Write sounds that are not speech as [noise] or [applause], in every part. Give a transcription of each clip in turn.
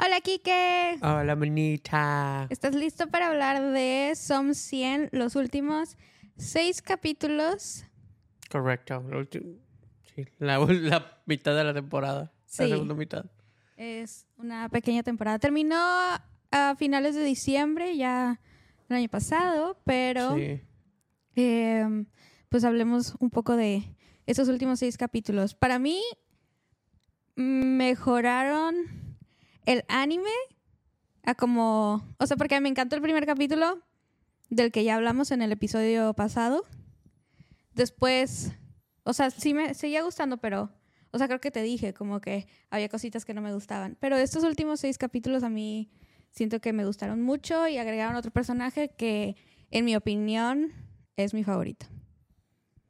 Hola, Kike. Hola, manita. ¿Estás listo para hablar de Som 100, los últimos seis capítulos? Correcto. Sí, la, la mitad de la temporada. Sí. La segunda mitad. Es una pequeña temporada. Terminó a finales de diciembre, ya el año pasado, pero Sí. eh, pues hablemos un poco de esos últimos seis capítulos. Para mí, mejoraron el anime a como... O sea, porque me encantó el primer capítulo del que ya hablamos en el episodio pasado. Después, o sea, sí me seguía gustando, pero... O sea, creo que te dije como que había cositas que no me gustaban. Pero estos últimos seis capítulos a mí siento que me gustaron mucho y agregaron otro personaje que, en mi opinión, es mi favorito.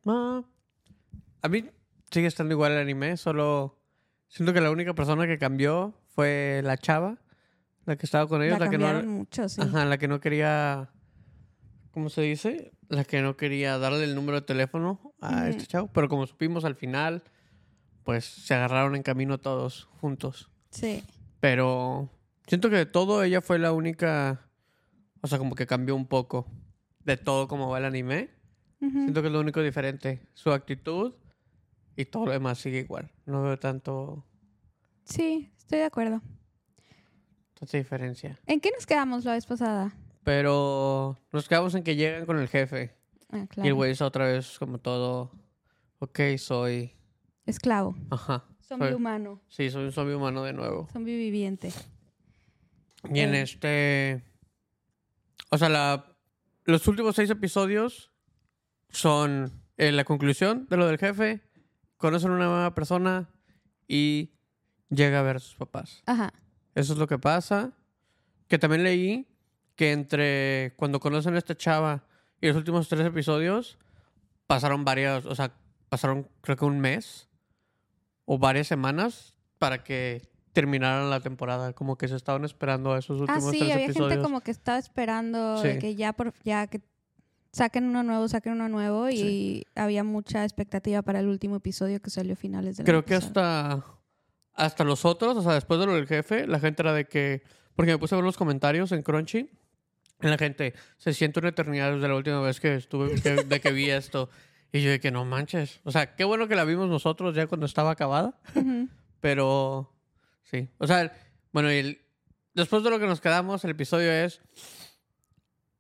A mí sigue estando igual el anime, solo siento que la única persona que cambió fue la chava, la que estaba con ellos, La la, que no, mucho, sí. ajá, la que no quería, ¿cómo se dice? La que no quería darle el número de teléfono a este chavo, pero como supimos al final, pues se agarraron en camino todos juntos. Sí. Pero siento que de todo ella fue la única, o sea, como que cambió un poco de todo como va el anime. Siento que es lo único diferente. Su actitud y todo lo demás sigue igual. No veo tanto Sí, estoy de acuerdo. tanta diferencia. ¿En qué nos quedamos la vez pasada? Pero nos quedamos en que llegan con el jefe. Ah, Y el claro. güey está otra vez como todo. Ok, soy. Esclavo. Ajá. Zombie Soy- humano. Sí, soy un zombie humano de nuevo. Zombie viviente. Y en Eh. este. O sea, la, los últimos seis episodios son eh, la conclusión de lo del jefe. Conocen a una nueva persona y llega a ver a sus papás. Ajá. Eso es lo que pasa. Que también leí que entre cuando conocen a esta chava y los últimos tres episodios pasaron varias, o sea, pasaron creo que un mes o varias semanas para que terminaran la temporada. Como que se estaban esperando a esos Ah, últimos sí, tres había episodios. gente como que estaba esperando de Sí. que ya por ya que saquen uno nuevo, saquen uno nuevo y Sí. había mucha expectativa para el último episodio que salió a finales del Creo que pasado. hasta, hasta los otros, o sea, después de lo del jefe, la gente era de que. Porque me puse a ver los comentarios en Crunchy. La gente se siente una eternidad desde la última vez que estuve, que- de que vi esto. Y yo de que no manches. O sea, qué bueno que la vimos nosotros ya cuando estaba acabada. Ujú. Pero sí. O sea, bueno, y el- después de lo que nos quedamos, el episodio es.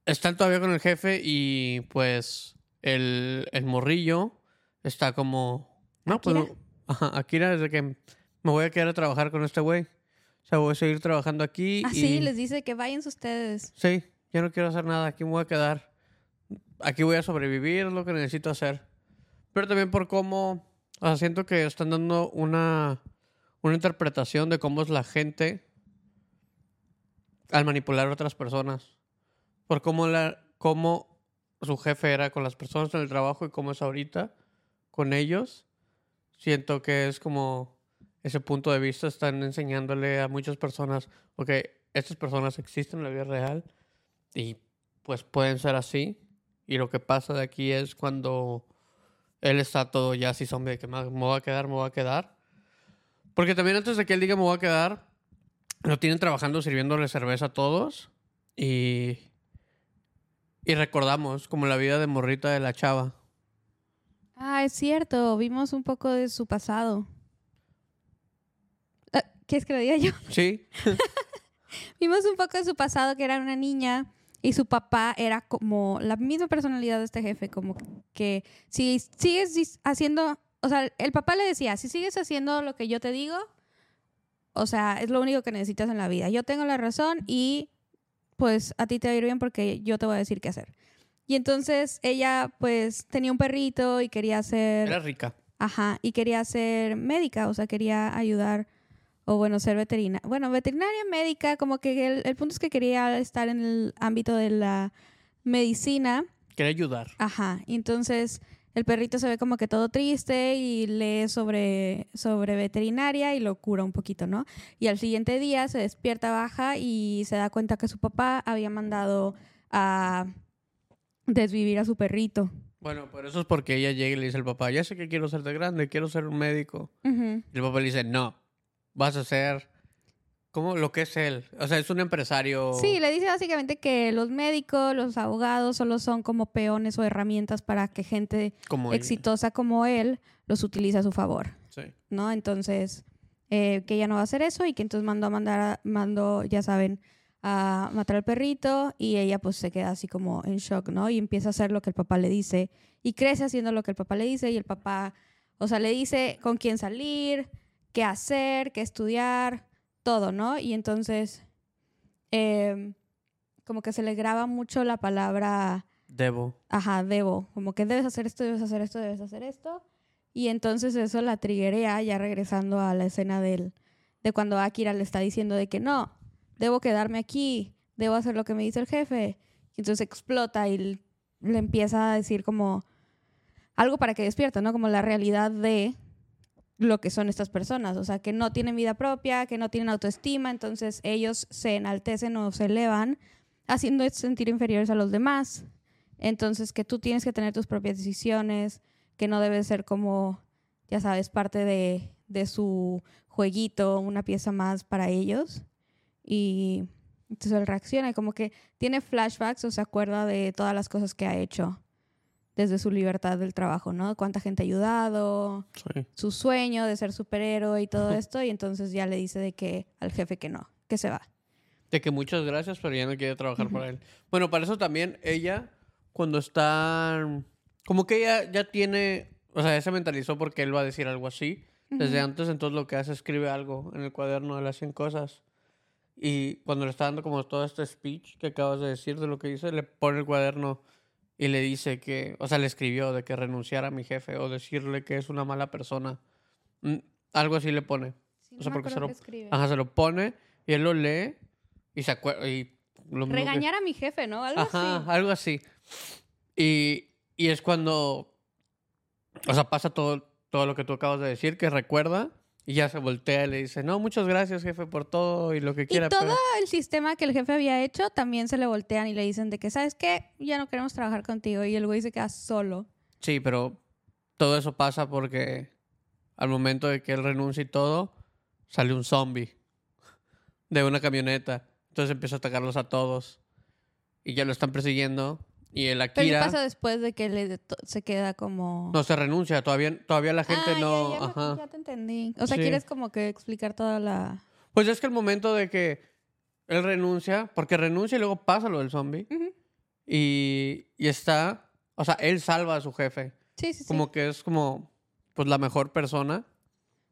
Están todavía con el jefe y pues el, el morrillo está como. No, pues. ¿Akira? Ajá, Akira, desde que me voy a quedar a trabajar con este güey. O sea, voy a seguir trabajando aquí. Ah, y... sí, les dice que váyanse ustedes. Sí, ya no quiero hacer nada, aquí me voy a quedar. Aquí voy a sobrevivir, es lo que necesito hacer. Pero también por cómo, o sea, siento que están dando una, una interpretación de cómo es la gente al manipular a otras personas. Por cómo, la, cómo su jefe era con las personas en el trabajo y cómo es ahorita con ellos. Siento que es como ese punto de vista están enseñándole a muchas personas, ok, estas personas existen en la vida real y pues pueden ser así. Y lo que pasa de aquí es cuando él está todo ya así zombie de que me voy a quedar, me voy a quedar. Porque también antes de que él diga me voy a quedar, lo tienen trabajando sirviéndole cerveza a todos. Y, y recordamos como la vida de morrita de la chava. Ah, es cierto, vimos un poco de su pasado. ¿Quieres que lo diga yo? Sí, [laughs] Vimos un poco de su pasado, que era una niña y su papá era como la misma personalidad de este jefe, como que si sigues haciendo, o sea, el papá le decía, si sigues haciendo lo que yo te digo, o sea, es lo único que necesitas en la vida. Yo tengo la razón y pues a ti te va a ir bien porque yo te voy a decir qué hacer. Y entonces ella pues tenía un perrito y quería hacer... era rica. Ajá, y quería ser médica, o sea, quería ayudar, o bueno, ser veterinaria. Bueno, veterinaria médica, como que el, el punto es que quería estar en el ámbito de la medicina. Quería ayudar. Ajá, y entonces el perrito se ve como que todo triste y lee sobre, sobre veterinaria y lo cura un poquito, ¿no? Y al siguiente día se despierta baja y se da cuenta que su papá había mandado a desvivir a su perrito. Bueno, por eso es porque ella llega y le dice al papá, ya sé que quiero ser de grande, quiero ser un médico. Y el papá le dice, no, vas a ser ¿Cómo? Lo que es él. O sea, es un empresario. Sí, le dice básicamente que los médicos, los abogados solo son como peones o herramientas para que gente como exitosa como él los utilice a su favor, Sí. ¿no? Entonces, eh, que ella no va a hacer eso y que entonces mandó a mandar, a- mandó, ya saben, a matar al perrito y ella pues se queda así como en shock, ¿no? Y empieza a hacer lo que el papá le dice y crece haciendo lo que el papá le dice y el papá, o sea, le dice con quién salir, qué hacer, qué estudiar, todo, ¿no? Y entonces, em, como que se le graba mucho la palabra Debo. ajá, debo, como que debes hacer esto, debes hacer esto, debes hacer esto. Y entonces eso la triguea, ya regresando a la escena del, de cuando Akira le está diciendo de que no, debo quedarme aquí, debo hacer lo que me dice el jefe. Y entonces explota y le empieza a decir como algo para que despierta, ¿no? Como la realidad de lo que son estas personas, o sea, que no tienen vida propia, que no tienen autoestima, entonces ellos se enaltecen o se elevan haciendo sentir inferiores a los demás. Entonces, que tú tienes que tener tus propias decisiones, que no debes ser como, ya sabes, parte de, de su jueguito, una pieza más para ellos. Y entonces él reacciona y como que tiene flashbacks o se acuerda de todas las cosas que ha hecho desde su libertad del trabajo, ¿no? Cuánta gente ha ayudado, Sí. su sueño de ser superhéroe y todo esto, y entonces ya le dice de que al jefe que no, que se va. De que muchas gracias, pero ya no quiere trabajar para él. Bueno, para eso también ella, cuando está. Como que ella ya tiene. O sea, ya se mentalizó porque él va a decir algo así. Desde antes, entonces lo que hace es escribe algo en el cuaderno de las 100 cosas. Y cuando le está dando como todo este speech que acabas de decir de lo que dice, le pone el cuaderno y le dice que, o sea, le escribió de que renunciara a mi jefe o decirle que es una mala persona. Mm, algo así le pone. O sea, porque se lo, ajá, se lo pone y él lo lee y se acuerda. Mismo que- Regañar a mi jefe, ¿no? Algo Ajá, así. algo así. Y, y es cuando, o sea, pasa todo, todo lo que tú acabas de decir, que recuerda y ya se voltea y le dice, no, muchas gracias, jefe, por todo y lo que Y quiera. todo pero-". el sistema que el jefe había hecho también se le voltean y le dicen de que, ¿sabes qué? Ya no queremos trabajar contigo. Y el güey se queda solo. Sí, pero todo eso pasa porque al momento de que él renuncia y todo, sale un zombie de una camioneta. Entonces empieza a atacarlos a todos. Y ya lo están persiguiendo. Y el Pero ¿qué Akira pasa después de que le se queda como... no se renuncia. Todavía, todavía la gente Ah, no. ya, ajá. ya te entendí. O sea, Sí. quieres como que explicar toda la... Pues es que el momento de que él renuncia, porque renuncia y luego pasa lo del zombie, y, y está, o sea, él salva a su jefe, Sí, sí, sí. como que es como, pues la mejor persona.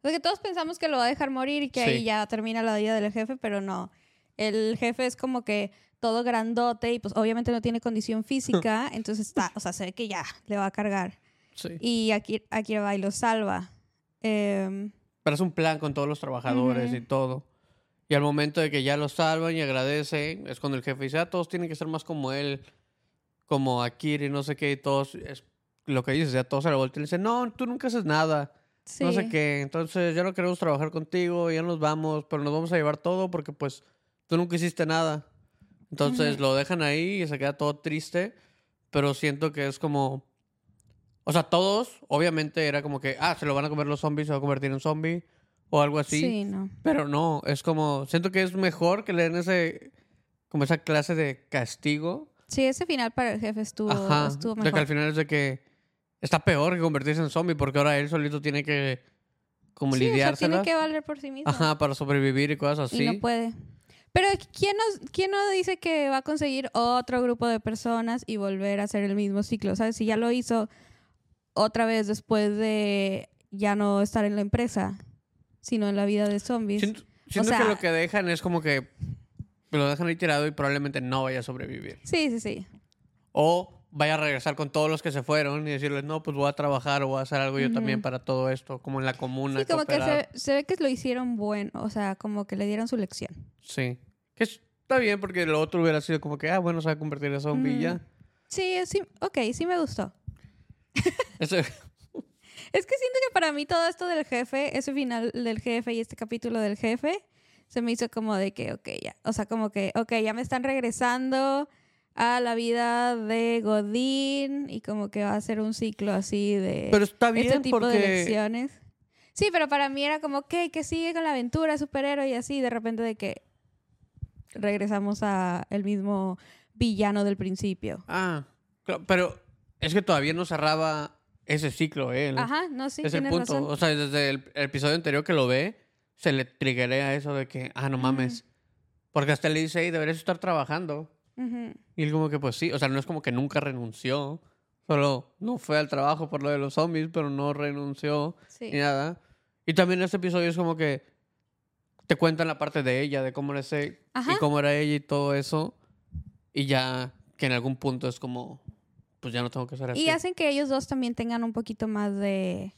O sea, que todos pensamos que lo va a dejar morir y que ahí ya termina la vida del jefe, pero no. El jefe es como que todo grandote y pues obviamente no tiene condición [laughs] física, entonces está, o sea, se ve que ya le va a cargar. Sí. Y aquí, aquí va y lo salva. Em, Pero es un plan con todos los trabajadores Ujú. y todo. Y al momento de que ya lo salvan y agradecen, es cuando el jefe dice, ah, todos tienen que ser más como él, como Akira y no sé qué, y todos, es lo que dices, ya todos se le voltean y dicen, no, tú nunca haces nada. sí. no sé qué. Entonces ya no queremos trabajar contigo, ya nos vamos, pero nos vamos a llevar todo porque pues tú nunca hiciste nada. Entonces lo dejan ahí y se queda todo triste, pero siento que es como... O sea, todos, obviamente era como que, ah, se lo van a comer los zombies, se va a convertir en zombie o algo así. Sí, no. Pero no, es como, siento que es mejor que le den ese, como esa clase de castigo. Sí, ese final para el jefe estuvo, Ajá. estuvo De que mejor. al final es de que está peor que convertirse en zombie porque ahora él solito tiene que como sí, o sea, lidiárselas. tiene que valer por sí mismo. Ajá, para sobrevivir y cosas así. Y no puede. Pero ¿quién, nos, ¿quién no dice que va a conseguir otro grupo de personas y volver a hacer el mismo ciclo? ¿Sabes? Si ya lo hizo otra vez después de ya no estar en la empresa, sino en la vida de zombies. Siento, siento sea- que lo que dejan es como que lo dejan ahí tirado y probablemente no vaya a sobrevivir. Sí, sí, sí. O vaya a regresar con todos los que se fueron y decirles, no, pues voy a trabajar o voy a hacer algo yo también para todo esto, como en la comuna. Sí, como que se, se ve que lo hicieron bueno, o sea, como que le dieron su lección. Sí. Que está bien porque lo otro hubiera sido como que, ah, bueno, se va a convertir en zombie y Mm. ya. Sí, sí, ok, sí me gustó. [laughs] Eso- Es que siento que para mí todo esto del jefe, ese final del jefe y este capítulo del jefe, se me hizo como de que, ok, ya. O sea, como que, ok, ya me están regresando a la vida de Godín y como que va a ser un ciclo así de Pero está bien este tipo de porque lecciones. Sí, pero para mí era como, ¿qué? ¿Qué sigue con la aventura, superhéroe y así? De repente de que regresamos a el mismo villano del principio. Ah, claro, pero es que todavía no cerraba ese ciclo, ¿eh? Ajá, no, sí, es el punto. razón. O sea, desde el, episodio anterior que lo ve, se le triguea eso de que, ah, no mames. Porque hasta le dice, hey, deberías estar trabajando. Ujú. Y él como que, pues sí, o sea, no es como que nunca renunció. Solo no fue al trabajo por lo de los zombies, pero no renunció Sí. ni nada. Y también este episodio es como que te cuentan la parte de ella, de cómo era ese, Ajá. y cómo era ella y todo eso. Y ya que en algún punto es como, pues ya no tengo que ser así. Y hacen que ellos dos también tengan un poquito más de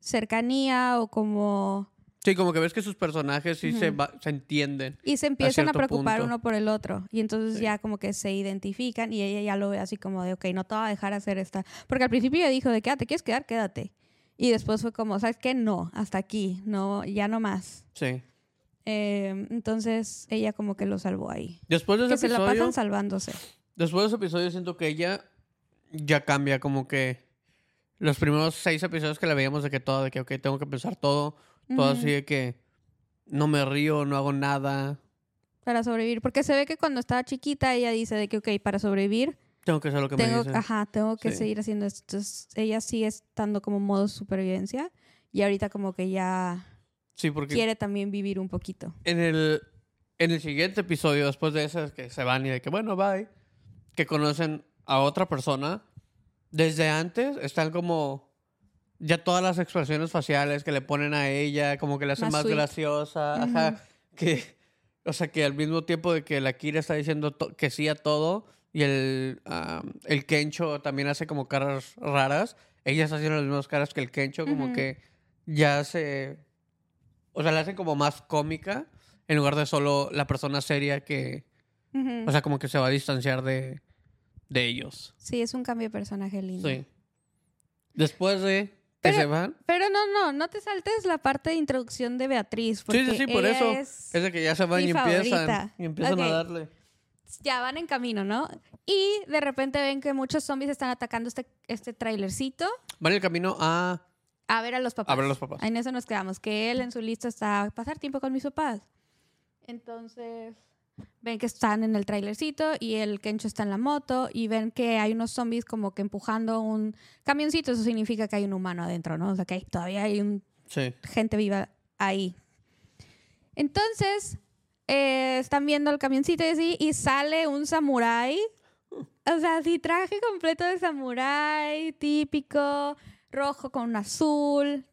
cercanía o como... Sí, como que ves que sus personajes sí se, Ujú. va- se entienden. Y se empiezan a, cierto preocupar punto. uno por el otro. Y entonces Sí. ya como que se identifican y ella ya lo ve así como de, ok, no te voy a dejar hacer esta. Porque al principio ella dijo de, quédate, ¿quieres quedar? Quédate. Y después fue como, ¿sabes qué? No, hasta aquí, no, ya no más. Sí. Eh, entonces ella como que lo salvó ahí. Después de Que ese se la episodio, pasan salvándose. después de ese episodio siento que ella ya cambia como que los primeros seis episodios que la veíamos de que todo, de que, ok, tengo que pensar todo, todo Ujú. así de que no me río, no hago nada, Para sobrevivir. Porque se ve que cuando estaba chiquita ella dice de que, ok, para sobrevivir tengo que hacer lo que me tengo, dicen. ajá, tengo que Sí. seguir haciendo esto. Entonces ella sigue estando como modo supervivencia y ahorita como que ya Sí, porque quiere también vivir un poquito. en el, en el siguiente episodio, después de ese, es que se van y de que, bueno, bye, que conocen a otra persona, desde antes están como ya todas las expresiones faciales que le ponen a ella, como que le hacen Más graciosa, ajá, que, o sea, que al mismo tiempo de que la Kira está diciendo que sí a todo y el, ah, el Kencho también hace como caras raras, ella está haciendo las mismas caras que el Kencho, como que ya se, o sea, la hacen como más cómica en lugar de solo la persona seria que, o sea, como que se va a distanciar de, de ellos. sí, es un cambio de personaje lindo. Sí. Después de que Pero- se van. Pero no, no, no te saltes la parte de introducción de Beatriz. Porque Sí, sí, sí, por eso. es- Es de que ya se van y empiezan. Y empiezan a darle. Ya van en camino, ¿no? Y de repente ven que muchos zombies están atacando este, este trailercito Van el camino a. a ver a los papás. A ver a los papás. En eso nos quedamos, que él en su lista está pasar tiempo con mis papás. Entonces, ven que están en el trailercito y el Kencho está en la moto y ven que hay unos zombies como que empujando un camioncito. Eso significa que hay un humano adentro, ¿no? O sea, que hay- todavía hay un Sí. gente viva ahí. Entonces, eh, están viendo el camioncito y así, y sale un samurái. O sea, sí, traje completo de samurái, típico, rojo con azul,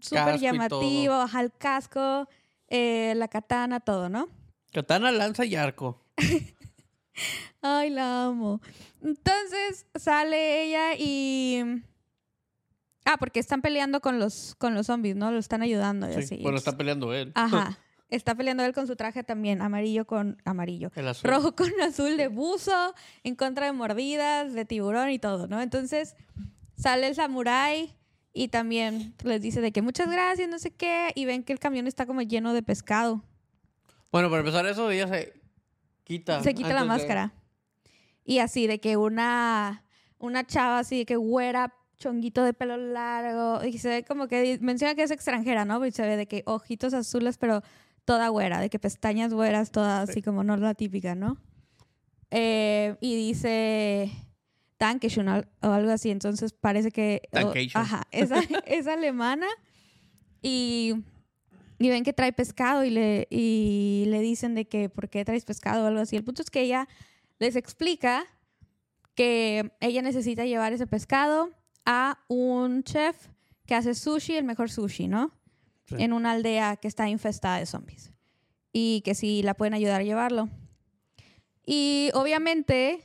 súper llamativo, ajá, el casco, eh, la katana, todo, ¿no? Katana, lanza y arco. [laughs] Ay, la amo. Entonces sale ella y... Ah, porque están peleando con los, con los zombies, ¿no? Lo están ayudando y Sí. así. Bueno, está peleando él. Ajá. [laughs] Está peleando él con su traje también, amarillo con amarillo. El azul. Rojo con azul de buzo, en contra de mordidas, de tiburón y todo, ¿no? Entonces sale el samurái y también les dice de que muchas gracias, no sé qué, y ven que el camión está como lleno de pescado. Bueno, para empezar eso, ella se quita. Se quita la antes de- máscara. Y así de que una, una chava así de que güera, chonguito de pelo largo, y se ve como que menciona que es extranjera, ¿no? Y se ve de que ojitos azules, pero toda güera, de que pestañas güeras, toda así como no la típica, ¿no? Eh, y dice Al- o algo así, entonces parece que... o- Dankeschön. ajá, es, a- [laughs] es alemana y, y ven que trae pescado y le, y le dicen de que por qué traes pescado o algo así. El punto es que ella les explica que ella necesita llevar ese pescado a un chef que hace sushi, el mejor sushi, ¿no? Sí. En una aldea que está infestada de zombies. Y que si la pueden ayudar a llevarlo. Y obviamente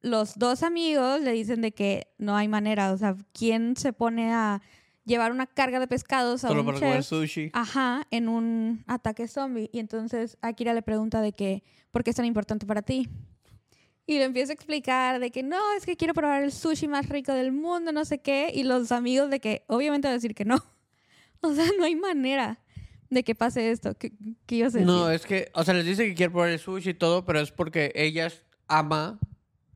los dos amigos le dicen de que no hay manera, o sea, ¿quién se pone a llevar una carga de pescados a Solo un para chef? comer sushi. Ajá, en un ataque zombie. Y entonces Akira le pregunta de que, ¿por qué es tan importante para ti? Y le empieza a explicar de que no, es que quiero probar el sushi más rico del mundo, no sé qué. Y los amigos de que, obviamente va a decir que no. [laughs] O sea, no hay manera de que pase esto. ¿Qué, qué ibas a decir? No, es que, o sea, les dice que quiere probar el sushi y todo, pero es porque ella ama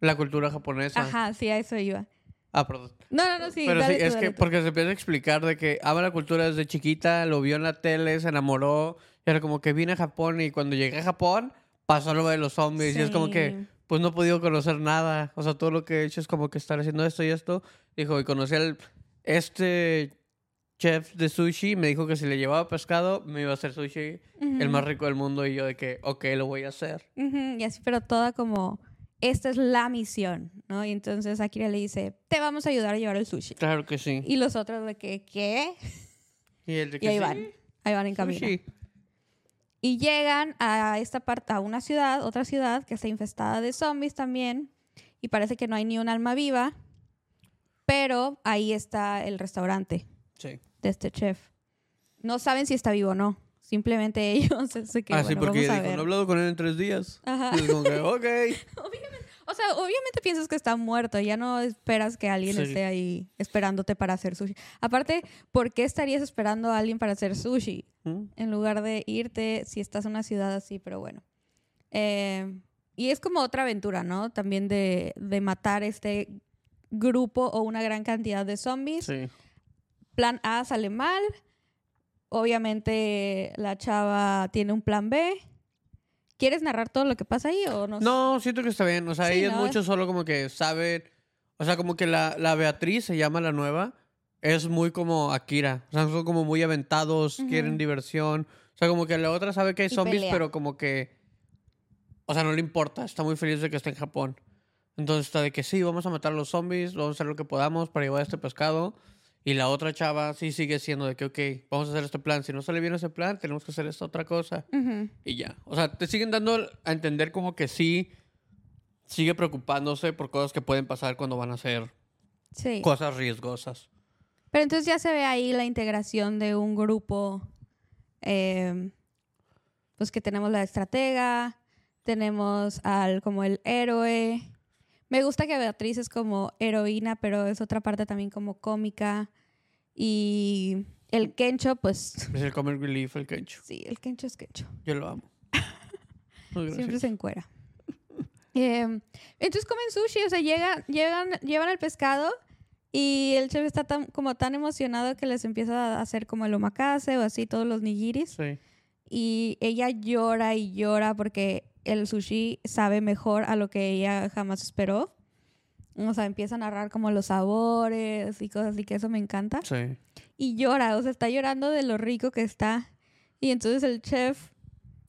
la cultura japonesa. Ajá, sí, a eso iba. Ah, perdón. No, no, no, sí. Pero dale sí, tú, es dale que tú. porque se empieza a explicar de que ama la cultura desde chiquita, lo vio en la tele, se enamoró, y era como que vine a Japón y cuando llegué a Japón pasó lo de los zombies y es como que Sí. pues no he podido conocer nada, o sea, todo lo que he hecho es como que estar haciendo esto y esto. Dijo, y conocí al este chef de sushi, me dijo que si le llevaba pescado me iba a hacer sushi el más rico del mundo y yo de que, ok, lo voy a hacer. Ujú, y así, pero toda como, esta es la misión, ¿no? Y entonces Akira le dice, te vamos a ayudar a llevar el sushi. Claro que sí. Y los otros de que, ¿qué? Y, él de Y que ahí sí, van, ahí van en camino. sushi. Y llegan a esta parte, a una ciudad, otra ciudad que está infestada de zombies también. Y parece que no hay ni un alma viva. Pero ahí está el restaurante Sí. de este chef. No saben si está vivo o no. Simplemente [laughs] ellos se que ah, sí, bueno, porque vamos a dijo, no he hablado con él en tres días. Ajá. Y es como que, [laughs] ok. O sea, obviamente piensas que está muerto, ya no esperas que alguien Sí. esté ahí esperándote para hacer sushi. Aparte, ¿por qué estarías esperando a alguien para hacer sushi? Mm. En lugar de irte si estás en una ciudad así, pero bueno. Eh, y es como otra aventura, ¿no? También de, de matar este grupo o una gran cantidad de zombies. Sí. Plan A sale mal. Obviamente la chava tiene un plan B. ¿Quieres narrar todo lo que pasa ahí o no? No, siento que está bien. O sea, Sí, ella ¿no? es mucho solo como que sabe. O sea, como que la, la Beatriz se llama la nueva. Es muy como Akira. O sea, son como muy aventados, quieren diversión. O sea, como que la otra sabe que hay Y zombies, pelea. pero como que. O sea, no le importa. Está muy feliz de que esté en Japón. Entonces está de que sí, vamos a matar a los zombies, vamos a hacer lo que podamos para llevar este pescado. Y la otra chava sí sigue siendo de que, ok, vamos a hacer este plan. Si no sale bien ese plan, tenemos que hacer esta otra cosa. Y ya. O sea, te siguen dando a entender como que sí sigue preocupándose por cosas que pueden pasar cuando van a hacer Sí. cosas riesgosas. Pero entonces ya se ve ahí la integración de un grupo, eh, pues que tenemos la estratega, tenemos al como el héroe. Me gusta que Beatriz es como heroína, pero es otra parte también como cómica. Y el Kencho, pues Es el comic relief, el Kencho. sí, el Kencho es Kencho. Yo lo amo. [laughs] Siempre se encuera. [laughs] Eh, entonces comen sushi, o sea, llegan, llegan, llevan el pescado y el chef está tan, como tan emocionado que les empieza a hacer como el omakase o así todos los nigiris. Sí. Y ella llora y llora porque el sushi sabe mejor a lo que ella jamás esperó. O sea, empieza a narrar como los sabores y cosas así, que eso me encanta Sí. y llora, o sea, está llorando de lo rico que está. Y entonces el chef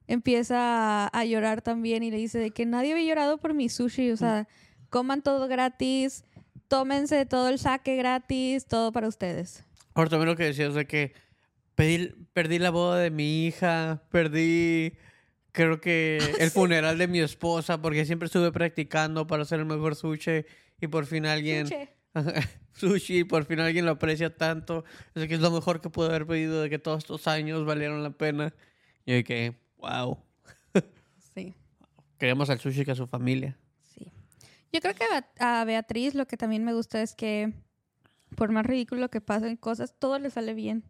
empieza a, llorar también y le dice de que nadie había llorado por mi sushi, o sea, coman todo gratis, tómense todo el saque gratis, todo para ustedes. Ahora también lo que decías de que pedí- perdí la boda de mi hija, perdí creo que [laughs] el funeral de mi esposa porque siempre estuve practicando para hacer el mejor sushi y por fin alguien Sushi. [laughs] y por fin alguien lo aprecia tanto. Es que es lo mejor que pude haber pedido de que todos estos años valieron la pena. Y de que, wow, Sí, queremos al sushi que a su familia. sí. Yo creo que a Beatriz lo que también me gusta es que por más ridículo que pasen cosas, todo le sale bien.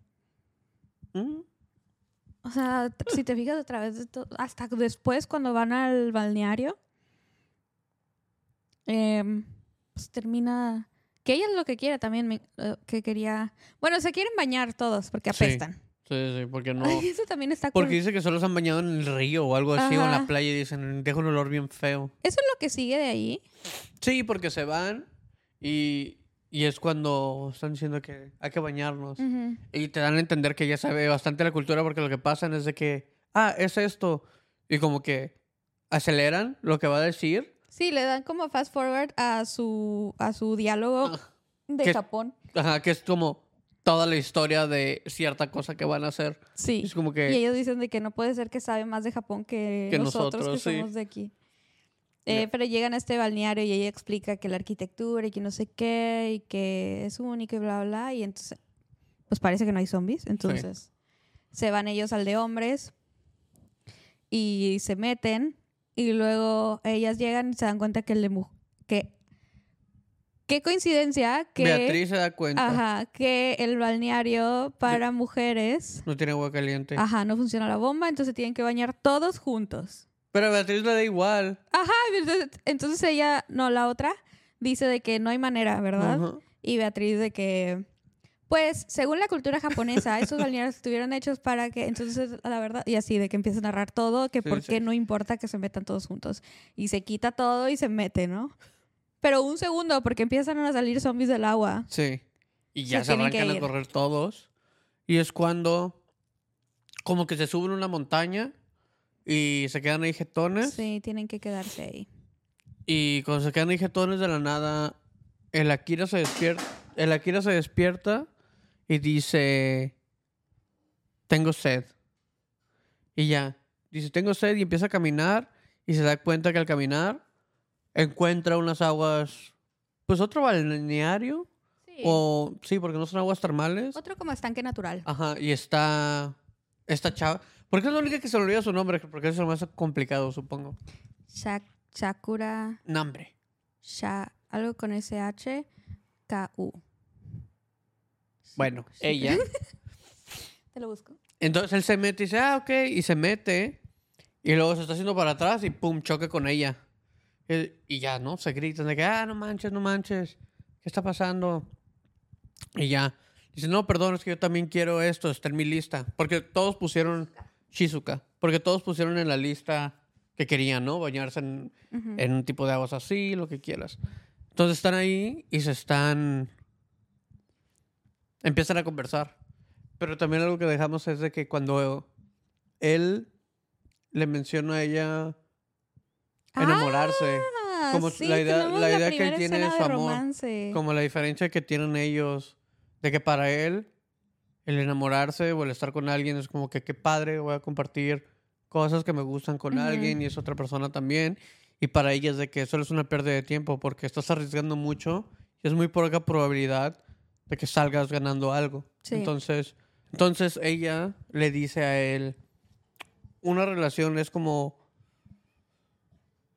Mm, O sea, si te fijas a través de todo, hasta después cuando van al balneario, em, pues termina, que ella es lo que quiere también, me- eh, que quería, bueno, se quieren bañar todos porque Sí. apestan. Sí, sí, porque no. Ay, eso también está cool. Porque dice que solo se han bañado en el río o algo así o en la playa y dicen, deja un olor bien feo. Eso es lo que sigue de ahí. Sí, porque se van y, y es cuando están diciendo que hay que bañarnos. Y te dan a entender que ya sabe bastante la cultura porque lo que pasa es de que, ah, es esto. Y como que aceleran lo que va a decir. Sí, le dan como fast forward a su, a su diálogo Ah, de que- Japón. Ajá, que es como toda la historia de cierta cosa que van a hacer. Sí. Es como Y que... ellos dicen de que no puede ser que sabe más de Japón que, Que nosotros, nosotros, que sí. somos de aquí. Eh. Pero llegan a este balneario y ella explica que la arquitectura y que no sé qué y que es único y bla, bla, bla. Y entonces, pues parece que no hay zombies. Entonces, se van ellos al de hombres y se meten. Y luego ellas llegan y se dan cuenta que el de que Qué coincidencia que Beatriz se da cuenta. Ajá, que el balneario para mujeres No tiene agua caliente. Ajá, no funciona la bomba, entonces tienen que bañar todos juntos. Pero a Beatriz le da igual. Ajá, entonces, entonces ella, no, la otra, dice de que no hay manera, ¿verdad? Y Beatriz de que, pues, según la cultura japonesa, [laughs] esos balnearios estuvieron hechos para que, entonces, la verdad, y así, de que empieza a narrar todo, que Sí, por sí. qué no importa que se metan todos juntos. Y se quita todo y se mete, ¿no? Pero un segundo, porque empiezan a salir zombies del agua. Sí. Y ya Se se, arrancan a correr todos. Y es cuando como que se suben a una montaña y se quedan ahí jetones. Sí, tienen que quedarse ahí. Y cuando se quedan ahí jetones de la nada, el Akira se despierta. El Akira se despierta y dice: Tengo sed. Y ya. Dice: Tengo sed y empieza a caminar. Y se da cuenta que al caminar encuentra unas aguas. Pues otro balneario. Sí. O sí, porque no son aguas termales. Otro como estanque natural. Ajá, y está. Esta chava. Porque es la única que se le olvida su nombre, porque es lo más complicado, supongo. Sha- Sakura, Nombre. Sha, algo con SH, K-U. Bueno, Sí. ella. [laughs] Te lo busco. Entonces él se mete y dice, ah, ok, y se mete. Y luego se está haciendo para atrás y pum, choca con ella. Y, y ya, ¿no? Se gritan de que, ah, no manches, no manches. ¿Qué está pasando? Y ya. Dice, no, perdón, es que yo también quiero esto, está en mi lista. Porque todos pusieron Shizuka. Porque todos pusieron en la lista que querían, ¿no? Bañarse en, Ujú. en un tipo de aguas así, lo que quieras. Entonces están ahí y se están... Empiezan a conversar. Pero también algo que dejamos es de que cuando él le menciona a ella enamorarse, Ah, Como sí, la idea- la idea que primera él tiene de su amor, romance. como la diferencia que tienen ellos, de que para él el enamorarse o el estar con alguien es como que qué padre, voy a compartir cosas que me gustan con alguien y es otra persona también. Y para ella es de que solo es una pérdida de tiempo porque estás arriesgando mucho y es muy poca probabilidad de que salgas ganando algo. Sí. Entonces, entonces ella le dice a él, una relación es como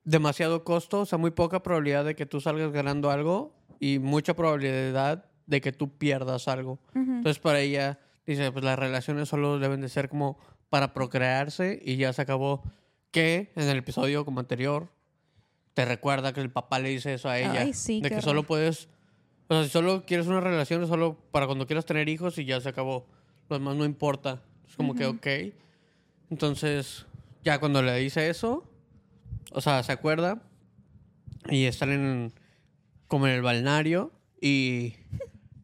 demasiado costo, o sea, muy poca probabilidad de que tú salgas ganando algo y mucha probabilidad de que tú pierdas algo. Ujú. Entonces, para ella, dice, pues las relaciones solo deben de ser como para procrearse y ya se acabó. Que en el episodio como anterior te recuerda que el papá le dice eso a ella. Ay, sí, de que solo puedes, o sea, si solo quieres una relación, es solo para cuando quieras tener hijos y ya se acabó. Lo demás no importa. Es como que, ok. Entonces, ya cuando le dice eso, o sea, se acuerda y están en, como en el balneario y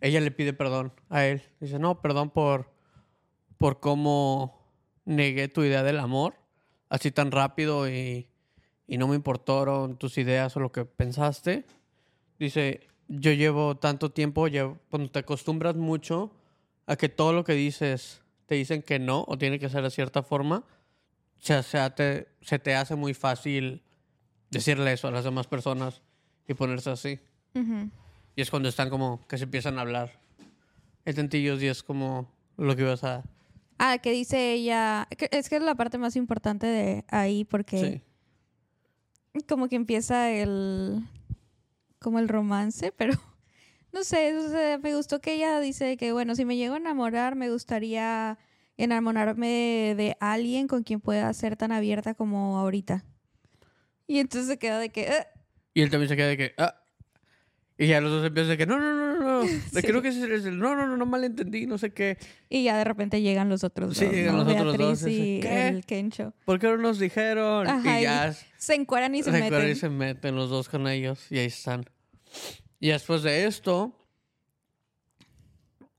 ella le pide perdón a él. Dice, no, perdón por, por cómo negué tu idea del amor así tan rápido y, y no me importaron tus ideas o lo que pensaste. Dice, yo llevo tanto tiempo, llevo- cuando te acostumbras mucho a que todo lo que dices te dicen que no o tiene que ser de cierta forma, se, te, hace muy fácil decirle eso a las demás personas y ponerse así. Ujú. Y es cuando están como que se empiezan a hablar. Es tentillos y es como lo que ibas a... Ah, que dice ella, es que es la parte más importante de ahí porque Sí. como que empieza el como el romance, [laughs] pero no sé, o sea, me gustó que ella dice que bueno, si me llego a enamorar, me gustaría enamorarme de alguien con quien pueda ser tan abierta como ahorita. Y entonces se queda de que "Eh". Y él también se queda de que... Ah. Y ya los dos empiezan de que no, no, no, no, no. [laughs] Sí. Creo que ese es el... No, no, no, no malentendí, no sé qué. y ya de repente llegan los otros Sí, dos, llegan ¿no? los otros dos, y ¿qué? el Kencho. ¿Por qué no nos dijeron? Ajá, y ya Se encueran y se, se meten. y se meten los dos con ellos y ahí están. Y después de esto,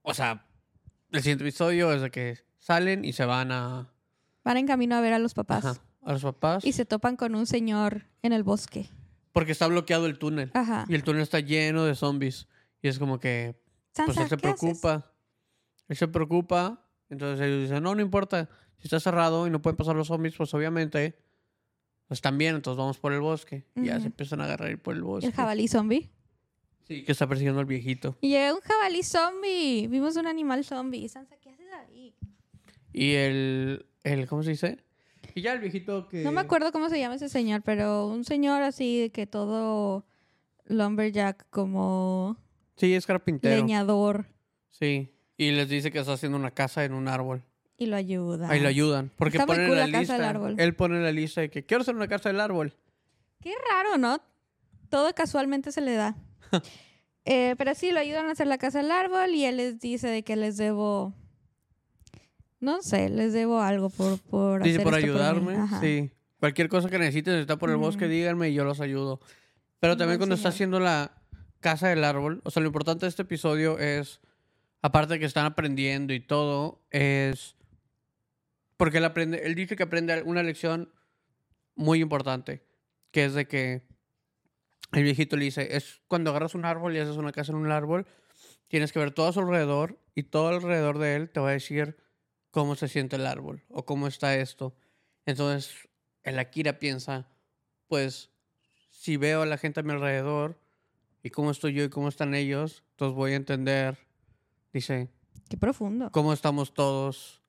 o sea, el siguiente episodio es de que salen y se van a, Van en camino a ver a los papás. ajá, a los papás Y se topan con un señor en el bosque. Porque está bloqueado el túnel Ajá. y el túnel está lleno de zombies y es como que pues Sansa, él se ¿qué haces? preocupa. Él se preocupa, entonces ellos dicen, "No, no importa, si está cerrado y no pueden pasar los zombies, pues obviamente pues bien, entonces vamos por el bosque." Y ya se empiezan a agarrar por el bosque. el jabalí zombie. Sí, que está persiguiendo al viejito. Y llega un jabalí zombie. Vimos un animal zombie. Sansa, ¿qué haces ahí? Y el, el ¿cómo se dice? Y ya el viejito que... No me acuerdo cómo se llama ese señor, pero un señor así que todo lumberjack como Sí, es carpintero. leñador Sí. Y les dice que está haciendo una casa en un árbol. y lo ayuda. Ahí lo ayudan. Porque Está muy ponen cool en la, la casa lista. del árbol. Él pone la lista de que quiero hacer una casa del árbol. Qué raro, ¿no? Todo casualmente se le da. [laughs] Eh, pero sí, lo ayudan a hacer la casa del árbol y él les dice de que les debo... No sé, les debo algo por, por Dice, hacer por esto mí". ayudarme. Sí. Cualquier cosa que necesiten, si está por el bosque, díganme y yo los ayudo. Pero también cuando está haciendo la casa del árbol, o sea, lo importante de este episodio es, aparte de que están aprendiendo y todo, es porque él aprende, él dice que aprende una lección muy importante, que es de que el viejito le dice, es cuando agarras un árbol y haces una casa en un árbol, tienes que ver todo a su alrededor y todo alrededor de él te va a decir cómo se siente el árbol o cómo está esto. Entonces, el Akira piensa, pues, si veo a la gente a mi alrededor y cómo estoy yo y cómo están ellos, entonces voy a entender, dice, Qué profundo. cómo estamos todos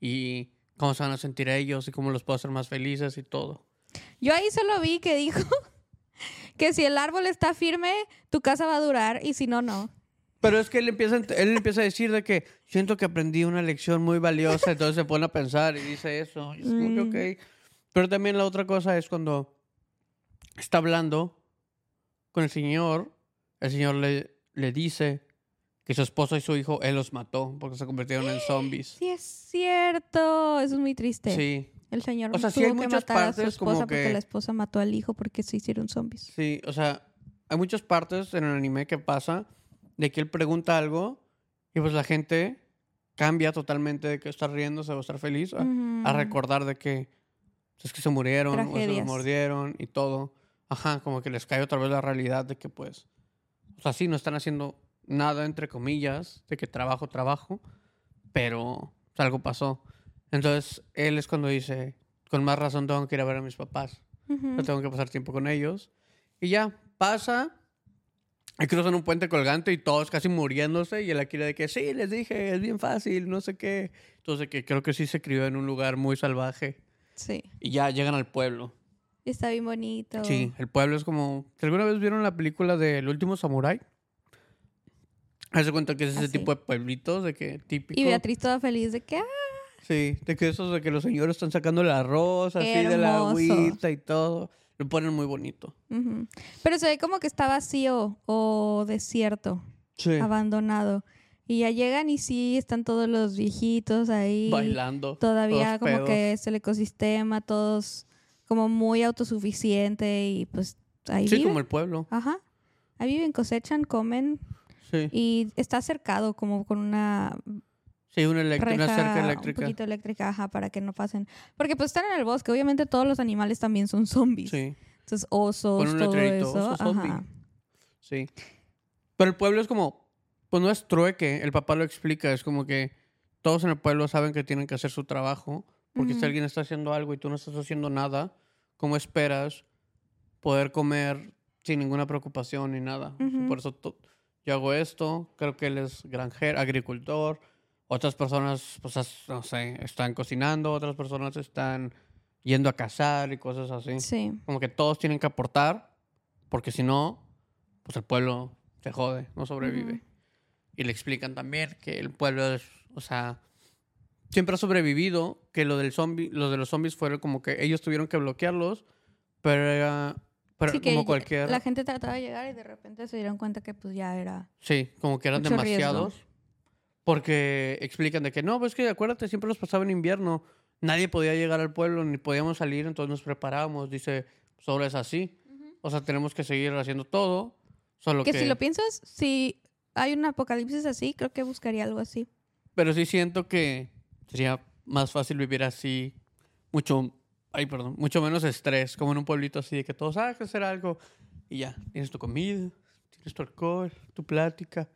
y cómo se van a sentir ellos y cómo los puedo hacer más felices y todo. Yo ahí solo vi que dijo [laughs] que si el árbol está firme, tu casa va a durar y si no, no. Pero es que él empieza, él empieza a decir de que siento que aprendí una lección muy valiosa, entonces se pone a pensar y dice eso. Y es como que, Mm. ok. Pero también la otra cosa es cuando está hablando con el señor, el señor le, le dice que su esposa y su hijo, él los mató porque se convirtieron en [gasps] zombies. Sí, es cierto. Eso es muy triste. Sí, El señor O sea, sí tuvo hay que muchas matar a su partes como esposa porque que- la esposa mató al hijo porque se hicieron zombies. sí, o sea, hay muchas partes en el anime que pasa de que él pregunta algo y pues la gente cambia totalmente de que está riéndose o estar feliz a, a Ujú. recordar de que pues, es que se murieron o se mordieron y todo. Ajá, como que les cae otra vez la realidad de que pues, o sea, sí, no están haciendo nada entre comillas, de que trabajo, trabajo, pero pues, algo pasó. Entonces, él es cuando dice, con más razón tengo que ir a ver a mis papás, no tengo que pasar tiempo con ellos. Y ya, pasa, y cruzan un puente colgante y todos casi muriéndose y el Akira de que sí, les dije, es bien fácil, no sé qué. Entonces, que creo que sí se crió en un lugar muy salvaje. Sí. Y ya llegan al pueblo. Está bien bonito. Sí, el pueblo es como... ¿si ¿Alguna vez vieron la película de El último samurái? Hace cuenta que es ese Ah, tipo de pueblitos de que típico. Y Beatriz toda feliz de que, ah, Sí, de que esos de que los señores están sacando el arroz así de la agüita y todo. Lo ponen muy bonito. Pero se ve como que está vacío o desierto, Sí. abandonado. Y ya llegan y sí, están todos los viejitos ahí. Bailando. Todavía como pedos. que es el ecosistema, todos como muy autosuficiente y pues ahí Sí, viven. como el pueblo. Ajá. Ahí viven, cosechan, comen Sí. y está cercado como con una Sí, una, reja cerca un eléctrica. poquito eléctrica, ajá, para que no pasen. Porque pues están en el bosque, obviamente todos los animales también son zombies. Sí, Entonces osos, Pon un todo letrerito, eso. "Oso zombie". Ajá. sí. Pero el pueblo es como... Pues no es trueque. El papá lo explica. Es como que todos en el pueblo saben que tienen que hacer su trabajo. Porque si alguien está haciendo algo y tú no estás haciendo nada, ¿cómo esperas poder comer sin ninguna preocupación ni nada? Por eso yo hago esto. Creo que él es granjero, agricultor. Otras personas, pues, no sé, están cocinando. Otras personas están yendo a cazar y cosas así. Sí. Como que todos tienen que aportar. Porque si no, pues el pueblo se jode, no sobrevive. Ujú. Y le explican también que el pueblo es, o sea, siempre ha sobrevivido, que lo del zombie, lo de los zombies fueron como que ellos tuvieron que bloquearlos, pero era pero Sí, como cualquier La gente trataba de llegar y de repente se dieron cuenta que pues ya era... Sí, como que eran mucho riesgo. Porque explican de que no, pues que acuérdate, siempre nos pasaba en invierno. Nadie podía llegar al pueblo, ni podíamos salir, entonces nos preparábamos. Dice, pues ahora es así. O sea, tenemos que seguir haciendo todo. Solo Que que, si lo piensas, si hay un apocalipsis así, creo que buscaría algo así. Pero sí siento que sería más fácil vivir así, mucho, ay, perdón, mucho menos estrés, como en un pueblito así, de que todos, ah, que hacer algo. Y ya, tienes tu comida, tienes tu alcohol, tu plática.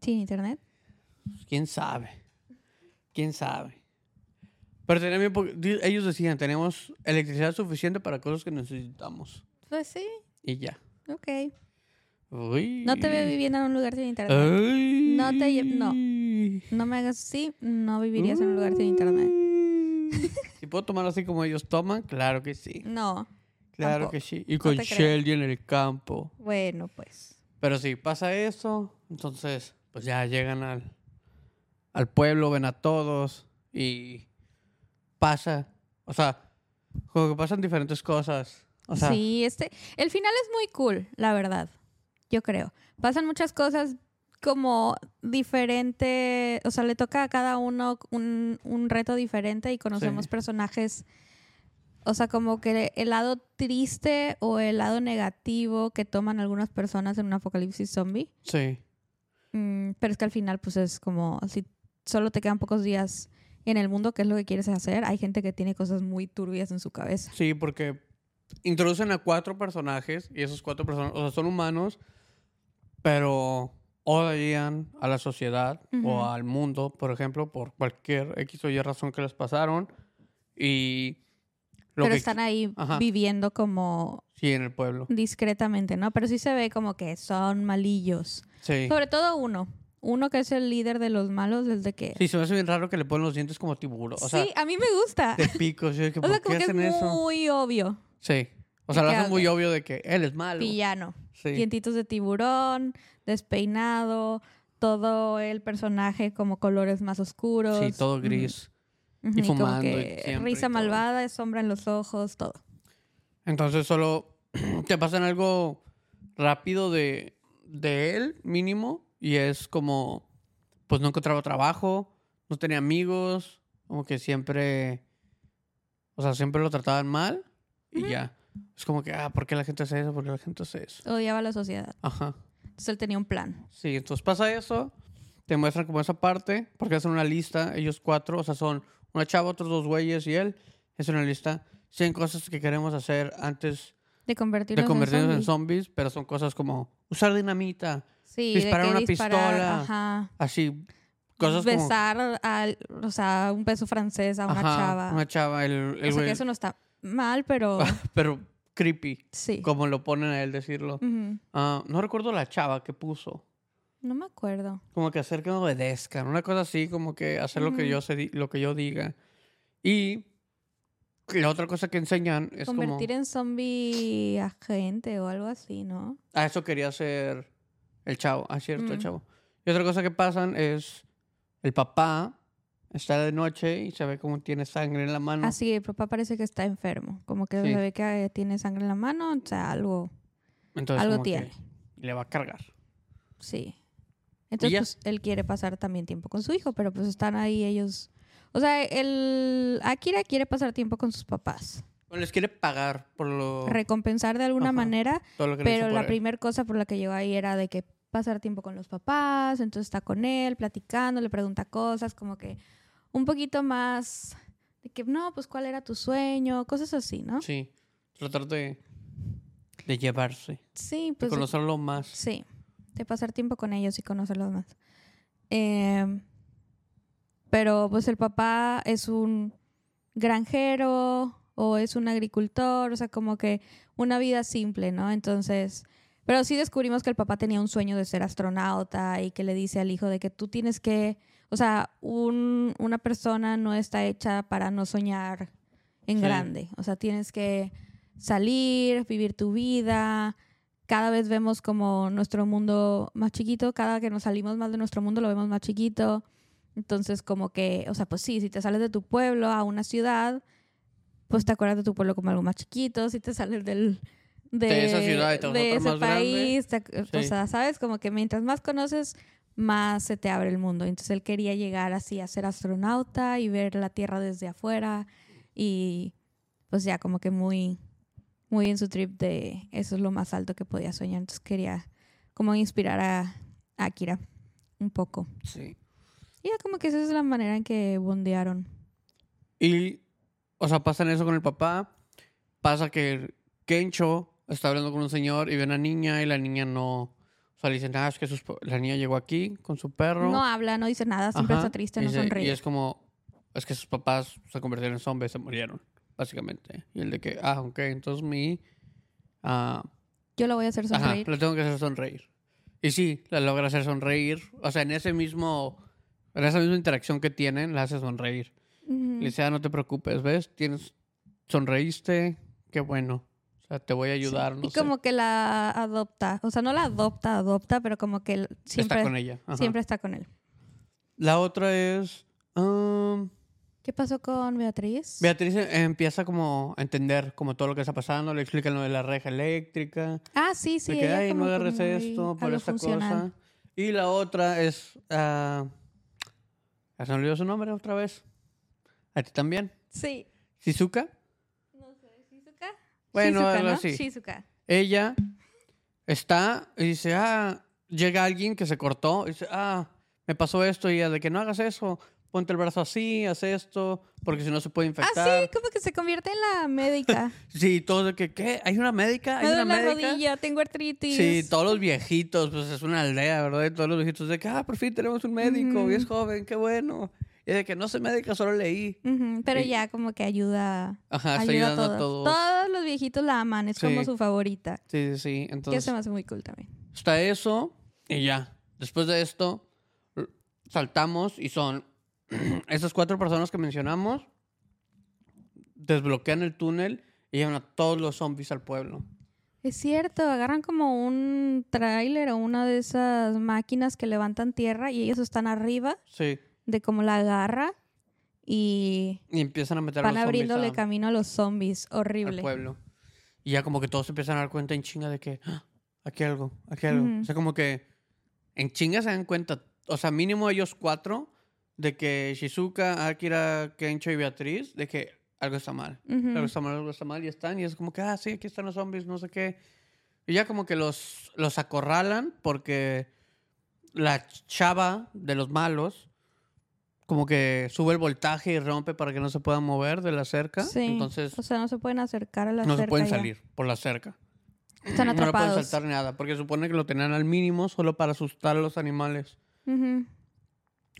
Sin internet. Pues, ¿Quién sabe? ¿Quién sabe? Pero tenemos ellos decían, tenemos electricidad suficiente para cosas que necesitamos. Pues sí, Y ya. ok. Uy. No te veo viviendo en un lugar sin internet. No te no. No me hagas así, no vivirías en un lugar sin internet. Si puedo tomar así como ellos toman, claro que sí. No. Claro Tampoco. que sí. Y con. Shelly en el campo. Bueno, pues. Pero sí, pasa eso. Entonces, pues ya llegan al, al pueblo, ven a todos y pasa. O sea, como que pasan diferentes cosas. O sea, sí, este. El final es muy cool, la verdad. yo creo. Pasan muchas cosas como diferente, o sea, le toca a cada uno un, un reto diferente y conocemos Sí. personajes, o sea, como que el lado triste o el lado negativo que toman algunas personas en un apocalipsis zombie. Sí. Mm, pero es que al final, pues es como, si solo te quedan pocos días en el mundo, ¿qué es lo que quieres hacer? Hay gente que tiene cosas muy turbias en su cabeza. Sí, porque introducen a cuatro personajes y esos cuatro personas, o sea, son humanos, pero odian a la sociedad Ujú. o al mundo, por ejemplo, por cualquier X o Y razón que les pasaron. Y lo pero que están ahí Ajá. viviendo como sí en el pueblo. discretamente, ¿no? Pero sí se ve como que son malillos. Sí. Sobre todo uno. Uno que es el líder de los malos, desde que... Sí, se me hace bien raro que le ponen los dientes como tiburón. O sea, sí, a mí me gusta. de picos. Yo dije, O ¿por sea, como que es eso? muy obvio. Sí. O sea, lo hacen muy obvio de que él es malo. Villano. Sí. Dientitos de tiburón, despeinado, todo el personaje como colores más oscuros. Sí, todo gris. Y fumando y que siempre y risa malvada, sombra en los ojos, todo. Entonces solo [clears throat] te pasan algo rápido de, de él, mínimo, y es como, pues no encontraba trabajo, no tenía amigos, como que siempre, o sea, siempre lo trataban mal y ya. Es como que, ah, ¿por qué la gente hace eso? ¿Por qué la gente hace eso? Odiaba a la sociedad. Ajá. Entonces él tenía un plan. Sí, entonces pasa eso, te muestran como esa parte, porque hacen una lista, ellos cuatro, o sea, son una chava, otros dos güeyes y él, es una lista, 100 cosas que queremos hacer antes De convertirnos, de convertirnos en zombies. zombies, pero son cosas como usar dinamita, Sí, disparar de que una disparar, pistola, Ajá. así, cosas como... Besar al, o sea, un beso francés a una Ajá, chava. Una chava, el, el o sea, que eso no está mal, pero [laughs] pero creepy, sí. como lo ponen a él decirlo. Ujú. Ah, no recuerdo la chava que puso, No me acuerdo. como que hacer que me obedezcan, una cosa así, como que hacer lo que yo se lo que yo diga. Y la otra cosa que enseñan es Convertir como... en zombie a gente o algo así, ¿no? A eso quería hacer el chavo, ah, cierto, el Mm. chavo. Y otra cosa que pasan es el papá está de noche y se ve como tiene sangre en la mano. Así, el papá parece que está enfermo. Como que Sí. se ve que eh, tiene sangre en la mano, o sea, algo, Entonces algo tiene. le va a cargar. Sí. Entonces, pues, él quiere pasar también tiempo con su hijo, pero pues están ahí ellos. O sea, el Akira quiere pasar tiempo con sus papás. Bueno, les quiere pagar por lo, Recompensar de alguna Ajá. manera, todo lo que le hizo pero la primera cosa por la que llegó ahí era de que pasar tiempo con los papás, entonces está con él, platicando, le pregunta cosas, como que un poquito más de que, no, pues cuál era tu sueño, cosas así, ¿no? Sí, tratar de, de llevarse, Sí, de pues conocerlo más. sí, de pasar tiempo con ellos y conocerlos más. Em, pero pues el papá es un granjero o es un agricultor, o sea, como que una vida simple, ¿no? Entonces, pero sí descubrimos que el papá tenía un sueño de ser astronauta y que le dice al hijo de que tú tienes que, o sea, un- una persona no está hecha para no soñar en Sí. grande, o sea, tienes que salir, vivir tu vida. Cada vez vemos como nuestro mundo más chiquito, cada que nos salimos más de nuestro mundo lo vemos más chiquito. Entonces, como que, o sea, pues sí, si te sales de tu pueblo a una ciudad, pues te acuerdas de tu pueblo como algo más chiquito. Si te sales del, de, De esa ciudad y de ese más grande. país, te ac- o Sí. sea, sabes, como que mientras más conoces, más se te abre el mundo. Entonces, él quería llegar así a ser astronauta y ver la Tierra desde afuera y pues ya como que muy, muy en su trip de eso es lo más alto que podía soñar. Entonces quería como inspirar a, a Akira un poco. Sí. Y ya como que esa es la manera en que bondearon. Y, o sea, pasan eso con el papá. Pasa que Kencho está hablando con un señor y ve a una niña y la niña no... O sea, le dicen, ah, es que sus la niña llegó aquí con su perro. No habla, no dice nada, siempre Ajá, está triste, y no dice- sonríe. Y es como, es que sus papás se convirtieron en zombies, se murieron, básicamente. Y el de que, ah, ok, entonces mi... ah, Yo lo voy a hacer ajá, sonreír. le tengo que hacer sonreír. Y sí, la logra hacer sonreír. O sea, en ese mismo... En esa misma interacción que tienen, la hace sonreír. Ujú. Le dice, ah, no te preocupes, ¿ves? Tienes... Sonreíste, qué bueno. O sea, te voy a ayudar, no y sé. como que la adopta, o sea, no la adopta, adopta, pero como que siempre Está con ella. ajá. siempre está con él. La otra es... um, ¿Qué pasó con Beatriz? Beatriz eh, empieza como a entender como todo lo que está pasando, le explican lo de la reja eléctrica, ah, sí, sí. de que, ella ay, no como que agarres esto por esta funcional. cosa. Y la otra es, ah, ya se me olvidó su nombre otra vez. A ti también. Sí. Shizuka. Bueno, Shizuka, algo ¿no? así. Shizuka. Ella está y dice, ah, llega alguien que se cortó y dice, ah, me pasó esto y ella de que no hagas eso, ponte el brazo así, haz esto, porque si no se puede Ah, infectar. sí, como que se convierte en la médica. [laughs] sí. todos de que, ¿qué? ¿Hay una médica? ¿Hay Me una la médica? rodilla, tengo artritis. Sí, todos los viejitos, pues es una aldea, ¿verdad? Y todos los viejitos de que, ah, por fin tenemos un médico y es joven, qué bueno. Y de que no sé médica, solo leí. Pero Y- ya como que ayuda, Ajá, está ayuda a ayudando todos. a todos. Todos los viejitos la aman, es como su favorita. Sí, sí, sí. Que Entonces, se me hace muy cool también. está eso y ya. Después de esto, saltamos y son [clears throat] esas cuatro personas que mencionamos, desbloquean el túnel y llevan a todos los zombies al pueblo. Es cierto, agarran como un tráiler o una de esas máquinas que levantan tierra y ellos están arriba Sí. De como la garra y Y empiezan a meter a van los zombies abriéndole a- camino a los zombies. al Horrible. pueblo. Y ya como que todos se empiezan a dar cuenta en chinga de que "Ah, aquí hay algo, aquí hay algo. O sea, como que en chinga se dan cuenta, o sea, mínimo ellos cuatro, de que Shizuka, Akira, Kencho y Beatriz, de que algo está mal. Algo está mal, algo está mal, y están, y es como que, ah, sí, aquí están los zombies, no sé qué. Y ya como que los, los acorralan porque la chava de los malos como que sube el voltaje y rompe para que no se puedan mover de la cerca. Sí. Entonces o sea, no se pueden acercar a la no se cerca pueden ya. salir por la cerca. Están No le pueden atrapados. saltar ni nada, porque supone que lo tenían al mínimo solo para asustar a los animales.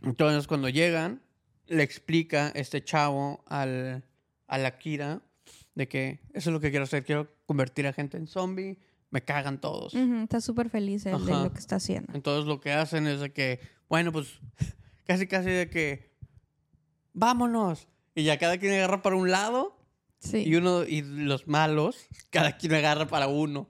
Entonces, cuando llegan, le explica este chavo al, a la Kira de que eso es lo que quiero hacer, quiero convertir a gente en zombie, me cagan todos. Está súper feliz él de lo que está haciendo. Entonces lo que hacen es de que, bueno, pues casi casi de que, vámonos. Y ya cada quien agarra para un lado Sí. y uno, y los malos, cada quien agarra para uno.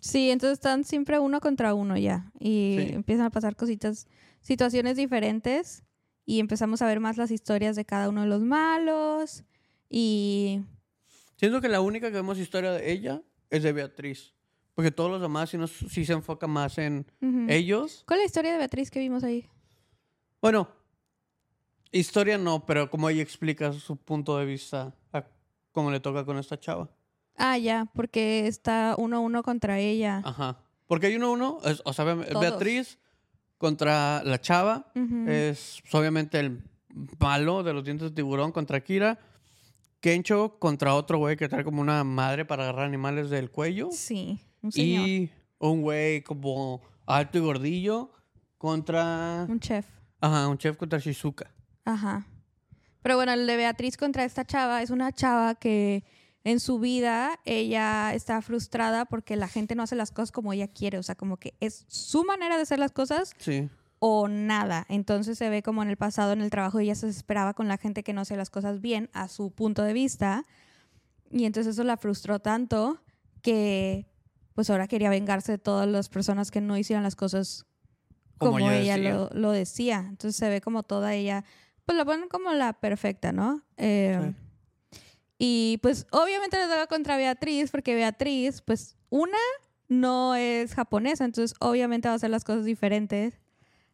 Sí, entonces están siempre uno contra uno ya. Y Sí. empiezan a pasar cositas, situaciones diferentes. Y empezamos a ver más las historias de cada uno de los malos. Y Siento que la única que vemos historia de ella es de Beatriz. Porque todos los demás sí, nos, sí se enfocan más en ujú. ellos. ¿cuál es la historia de Beatriz que vimos ahí? Bueno, historia no, pero como ella explica su punto de vista a cómo le toca con esta chava. Ah, ya, porque está uno a uno contra ella. Ajá. Porque hay uno a uno, es- o sea, Todos. Beatriz contra la chava, es pues, obviamente el malo de los dientes de tiburón contra Kira. Kencho contra otro güey que trae como una madre para agarrar animales del cuello. Sí, un señor, Y un güey como alto y gordillo contra... un chef. Ajá, un chef contra Shizuka. Ajá. Pero bueno, el de Beatriz contra esta chava es una chava que en su vida ella está frustrada porque la gente no hace las cosas como ella quiere. O sea, como que es su manera de hacer las cosas Sí. o nada. Entonces se ve como en el pasado, en el trabajo, ella se desesperaba con la gente que no hace las cosas bien a su punto de vista. Y entonces eso la frustró tanto que pues ahora quería vengarse de todas las personas que no hicieran las cosas Como como, ella ella, decía. Lo, lo decía. Entonces se ve como toda ella, pues la ponen como la perfecta, ¿no? Eh, Y pues obviamente le toca contra Beatriz, porque Beatriz, pues una no es japonesa, entonces obviamente va a hacer las cosas diferentes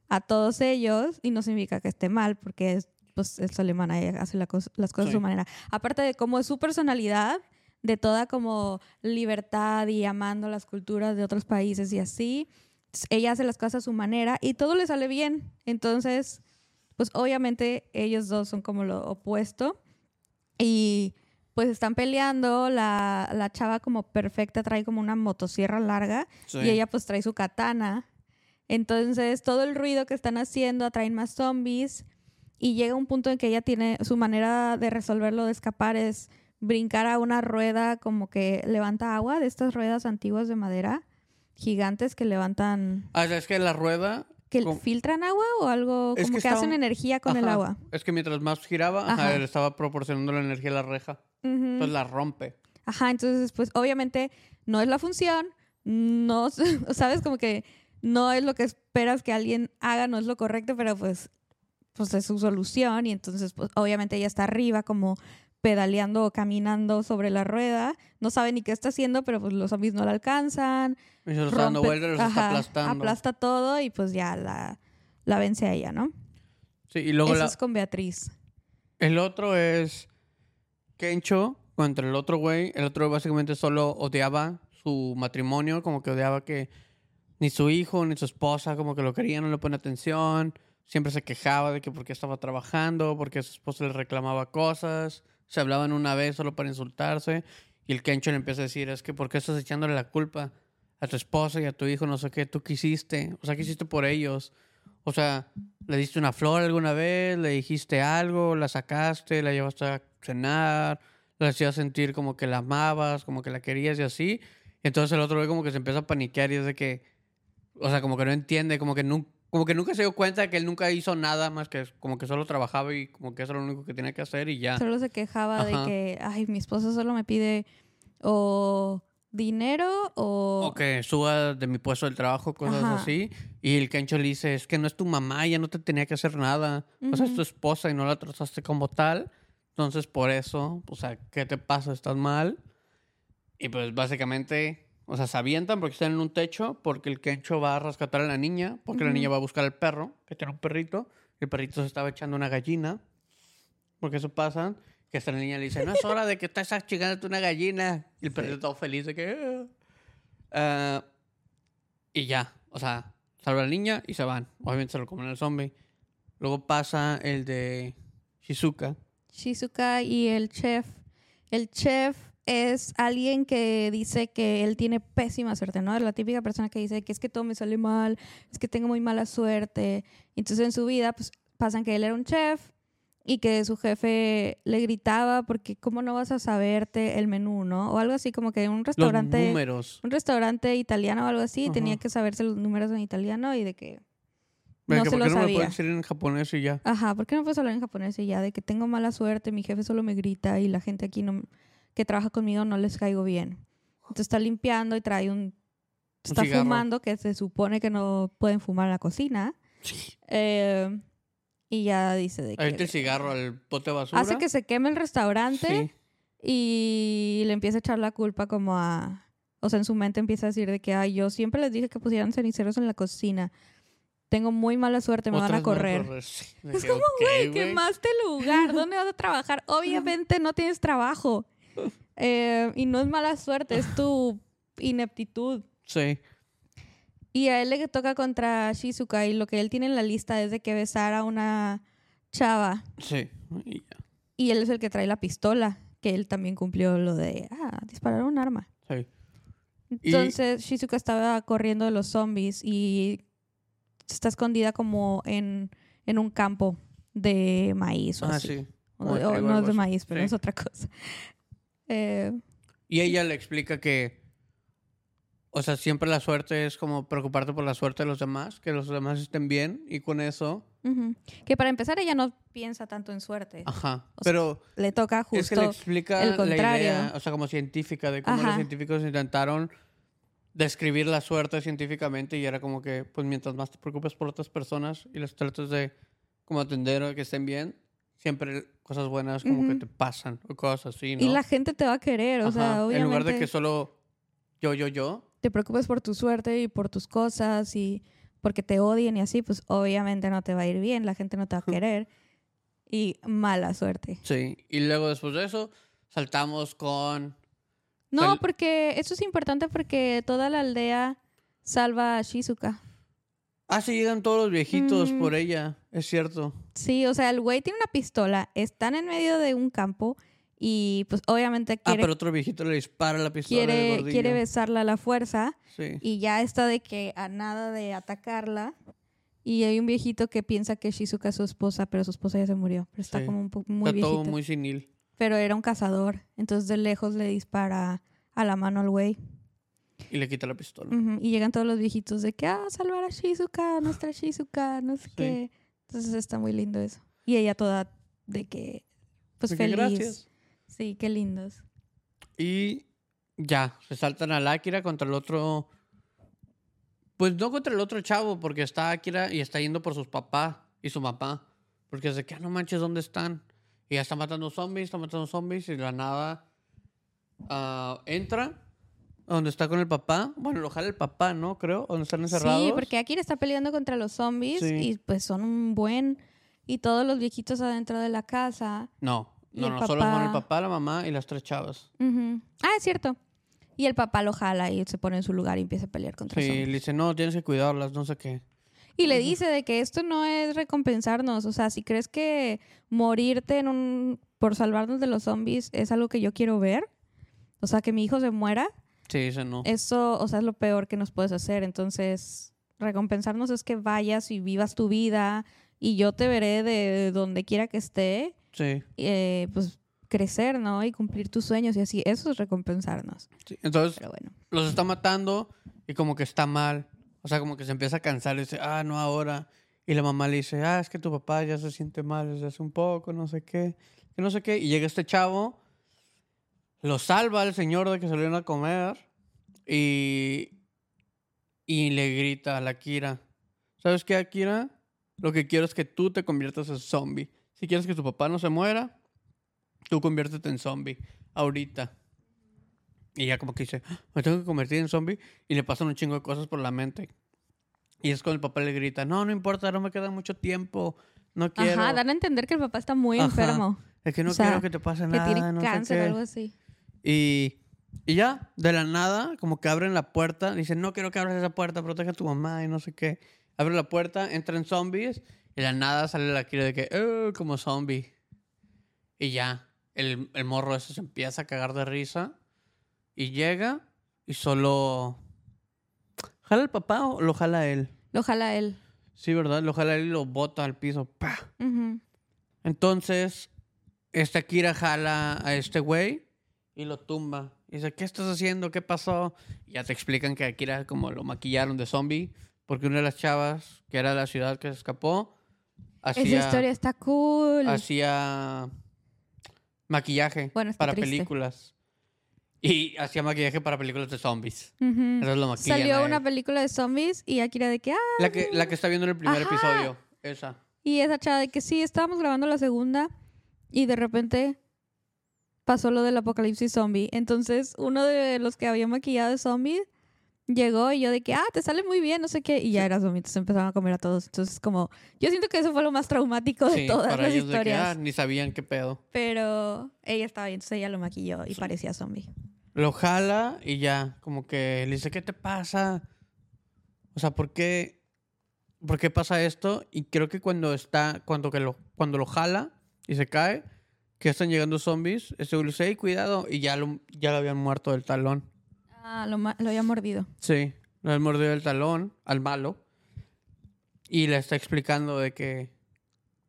a todos ellos y no significa que esté mal, porque es, pues, es alemana, ella hace la las cosas a Sí. su manera. Aparte de cómo es su personalidad, de toda como libertad y amando las culturas de otros países y así, ella hace las cosas a su manera y todo le sale bien. Entonces, pues obviamente ellos dos son como lo opuesto y pues están peleando, la, la chava como perfecta trae como una motosierra larga Sí. y ella pues trae su katana. Entonces todo el ruido que están haciendo atraen más zombies y llega un punto en que ella tiene su manera de resolverlo, de escapar, es brincar a una rueda como que levanta agua, de estas ruedas antiguas de madera, gigantes que levantan, Ah, es que la rueda... que filtran agua o algo, Es como que que, hacen energía con el agua. Es que mientras más giraba, ajá, estaba proporcionando la energía a la reja. Entonces la rompe. Ajá, entonces pues obviamente no es la función, no, [laughs] sabes como que no es lo que esperas que alguien haga, no es lo correcto, pero pues pues es su solución y entonces pues obviamente ella está arriba como pedaleando o caminando sobre la rueda, no sabe ni qué está haciendo, pero pues los zombies no la alcanzan. Y se lo está dando rompe- vueltas, los está aplastando. aplasta todo y pues ya la, la vence a ella, ¿no? Sí, y luego Eso la- es con Beatriz. el otro es Kencho contra el otro güey. El otro básicamente solo odiaba su matrimonio, como que odiaba que ni su hijo ni su esposa como que lo querían, no le pone atención. Siempre se quejaba de que porque estaba trabajando, porque su esposa le reclamaba cosas. Se hablaban una vez solo para insultarse. Y el Kencho le empieza a decir, es que ¿por qué estás echándole la culpa a tu esposa y a tu hijo? No sé qué, tú quisiste. O sea, ¿qué hiciste por ellos? O sea, ¿le diste una flor alguna vez? ¿Le dijiste algo? ¿La sacaste? ¿La llevaste a cenar? ¿La hacías sentir como que la amabas? ¿Como que la querías y así? Entonces el otro güey como que se empieza a paniquear y es de que... O sea, como que no entiende, como que, nun- como que nunca se dio cuenta de que él nunca hizo nada más que como que solo trabajaba y como que eso era lo único que tenía que hacer y ya. Solo se quejaba Ajá. de que, ay, mi esposo solo me pide o dinero o... O que suba de mi puesto del trabajo, cosas Ajá. así. Y el Kencho le dice, es que no es tu mamá, ya no te tenía que hacer nada. O sea, es tu esposa y no la trataste como tal. Entonces, por eso, o sea, ¿qué te pasa? ¿Estás mal? Y pues básicamente, o sea, se avientan porque están en un techo, porque el Kencho va a rescatar a la niña, porque la niña va a buscar al perro, que tiene un perrito. El perrito se estaba echando una gallina. Porque eso pasa. Que hasta la niña le dice, no es hora de que estás chingándote una gallina. Y el perrito todo feliz de que... "Ah". Ah, y ya, o sea, salva a la niña y se van. Obviamente se lo comen el zombie. Luego pasa el de Shizuka. Shizuka y el chef. El chef es alguien que dice que él tiene pésima suerte, ¿no? La típica persona que dice que es que todo me sale mal, es que tengo muy mala suerte. Entonces en su vida, pues pasan que él era un chef y que su jefe le gritaba porque cómo no vas a saberte el menú, ¿no? O algo así como que un Los restaurante números. un restaurante italiano o algo así, Ajá. tenía que saberse los números en italiano y de que De no que, se ¿Por lo qué no me sabía. pueden decir en japonés y ya? Ajá, ¿por qué no puedes hablar en japonés y ya? De que tengo mala suerte, mi jefe solo me grita y la gente aquí no, que trabaja conmigo no les caigo bien. Entonces está limpiando y trae un... Está cigarro. fumando, que se supone que no pueden fumar en la cocina. Eh, y ya dice de que... el cigarro al bote de basura. Hace que se queme el restaurante Sí. y le empieza a echar la culpa como a... O sea, en su mente empieza a decir de que, ay, yo siempre les dije que pusieran ceniceros en la cocina. Tengo muy mala suerte, me van a Otras van correr. Sí. De Es como, güey, güey. quemaste el lugar. ¿Dónde vas a trabajar? [laughs] Obviamente no tienes trabajo. [laughs] Eh, y no es mala suerte, es tu ineptitud. Sí. Y a él le toca contra Shizuka y lo que él tiene en la lista es de que besar a una chava. Sí. Y ya. Y él es el que trae la pistola, que él también cumplió lo de, ah, disparar un arma. Sí. Y- Entonces Shizuka estaba corriendo de los zombies y está escondida como en, en un campo de maíz o Ah, así. sí. O no es de maíz, pero Sí. es otra cosa. Eh, Y ella le explica que, o sea, siempre la suerte es como preocuparte por la suerte de los demás, que los demás estén bien y con eso. Que para empezar ella no piensa tanto en suerte. ajá. O sea, Pero Le toca es que justo... le explica el la contrario. idea, o sea, como científica, de cómo los científicos intentaron describir la suerte científicamente y era como que, pues mientras más te preocupes por otras personas y les trates de como atender o que estén bien, siempre cosas buenas como que te pasan o cosas así, ¿no? Y la gente te va a querer, o sea, obviamente En lugar de que solo yo, yo, yo, te preocupes por tu suerte y por tus cosas y porque te odien y así, pues obviamente no te va a ir bien, la gente no te va a querer y mala suerte. Sí, y luego después de eso saltamos con... No, porque eso es importante porque toda la aldea salva a Shizuka. Ah, sí, llegan todos los viejitos Mm. por ella, es cierto. Sí, o sea, el güey tiene una pistola, están en medio de un campo y pues obviamente Ah, quiere, pero otro viejito le dispara la pistola quiere, quiere besarla a la fuerza Sí, y ya está de que a nada de atacarla. Y hay un viejito que piensa que Shizuka es su esposa, pero su esposa ya se murió. Pero está Sí. como un poco muy está todo muy senil. Pero era un cazador. Entonces de lejos le dispara a la mano al güey. Y le quita la pistola. Ujú, Y llegan todos los viejitos de que, ah, salvar a Shizuka, nuestra Shizuka, no sé Sí. qué. Entonces está muy lindo eso. Y ella toda de que, pues De que feliz. gracias. Sí, qué lindos. Y ya, se saltan al Akira contra el otro... Pues no contra el otro chavo, porque está Akira y está yendo por sus papás y su mamá. Porque es de que, "Ah, no manches, ¿dónde están? Y ya está matando zombies, está matando zombies, y de la nada ah, entra a donde está con el papá. Bueno, lo jala el papá, ¿no? Creo, donde están encerrados. Sí, porque Akira está peleando contra los zombies Sí. y pues son un buen... Y todos los viejitos adentro de la casa. No, no, no, solo con el papá- la mamá y las tres chavas. Ah, es cierto. Y el papá lo jala y se pone en su lugar y empieza a pelear contra Sí, zombies. le dice, no, tienes que cuidarlas, no sé qué. Y le dice de que esto no es recompensarnos. O sea, si crees que morirte en un por salvarnos de los zombies es algo que yo quiero ver, o sea, que mi hijo se muera, Sí, dice no. eso, o sea, es lo peor que nos puedes hacer. Entonces, recompensarnos es que vayas y vivas tu vida y yo te veré de donde quiera que esté, Sí, eh, pues crecer, ¿no? Y cumplir tus sueños y así. Eso es recompensarnos. sí. Entonces, Pero bueno. los está matando y como que está mal. O sea, como que se empieza a cansar y dice, ah, no ahora. Y la mamá le dice, ah, es que tu papá ya se siente mal desde hace un poco, no sé qué, que no sé qué. Y llega este chavo, lo salva al señor de que salieron a comer y, y le grita a la Kira, ¿sabes qué, Akira? Lo que quiero es que tú te conviertas en zombie. Si quieres que tu papá no se muera, tú conviértete en zombie, ahorita. Y ya como que dice, "Ah, me tengo que convertir en zombie. Y le pasan un chingo de cosas por la mente. Y es cuando el papá le grita, no, no importa, no me queda mucho tiempo. No quiero. Ajá, dan a entender que el papá está muy Ajá. enfermo. Es que no o sea, quiero que te pase Que nada. tiene no sé cáncer o qué". algo así. Y, y ya, de la nada, como que abren la puerta. Dicen, no quiero que abras esa puerta, protege a tu mamá y no sé qué. Abren la puerta, entran zombies. Y de la nada sale la Kira de que, "Eh, como zombie. Y ya, el, el morro ese se empieza a cagar de risa. Y llega y solo... ¿Jala el papá o lo jala él? Lo jala él. Sí, ¿verdad? Lo jala él y lo bota al piso. ¡Pah! Entonces, esta Kira jala a este güey y lo tumba. Y dice, ¿qué estás haciendo? ¿Qué pasó? Y ya te explican que a Kira como lo maquillaron de zombie. Porque una de las chavas, que era de la ciudad que se escapó, Esa hacía, historia está cool. hacía maquillaje Bueno, para triste. películas. Y hacía maquillaje para películas de zombies. Ujú. Entonces lo maquillan Salió una película de zombies y Akira de que, ah, La que, la que está viendo en el primer Ajá. episodio. Esa. y esa chava de que sí, estábamos grabando la segunda y de repente pasó lo del apocalipsis zombie. Entonces, uno de los que había maquillado de zombie llegó y yo de que, ah, te sale muy bien, no sé qué, y ya era zombie, entonces empezaron a comer a todos. Entonces, como, yo siento que eso fue lo más traumático de Sí, todas para las ellos de que, historias. ah, ni sabían qué pedo. Pero ella estaba bien, entonces ella lo maquilló y parecía zombie. Lo jala y ya, como que le dice, ¿qué te pasa? O sea, ¿por qué, ¿por qué pasa esto? Y creo que cuando está, cuando, que lo, cuando lo jala y se cae, que están llegando zombies, le dice, "Ey, cuidado, y ya lo, ya lo habían muerto del talón. Ah, lo, lo había mordido. Sí, lo habían mordido del talón al malo. Y le está explicando de que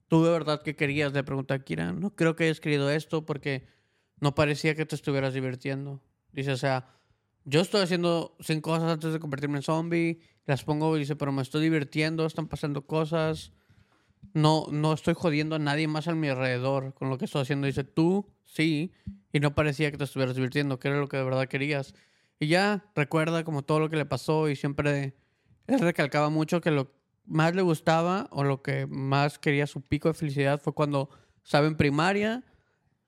tú de verdad que querías, le pregunta a Kira, no creo que hayas querido esto porque no parecía que te estuvieras divirtiendo. Dice, o sea, yo estoy haciendo 100 cosas antes de convertirme en zombie, las pongo y dice, pero me estoy divirtiendo, están pasando cosas. No, no estoy jodiendo a nadie más a mi alrededor con lo que estoy haciendo. Dice, tú sí, y no parecía que te estuvieras divirtiendo, que era lo que de verdad querías. Y ya recuerda como todo lo que le pasó y siempre él recalcaba mucho que lo más le gustaba o lo que más quería su pico de felicidad fue cuando estaba en primaria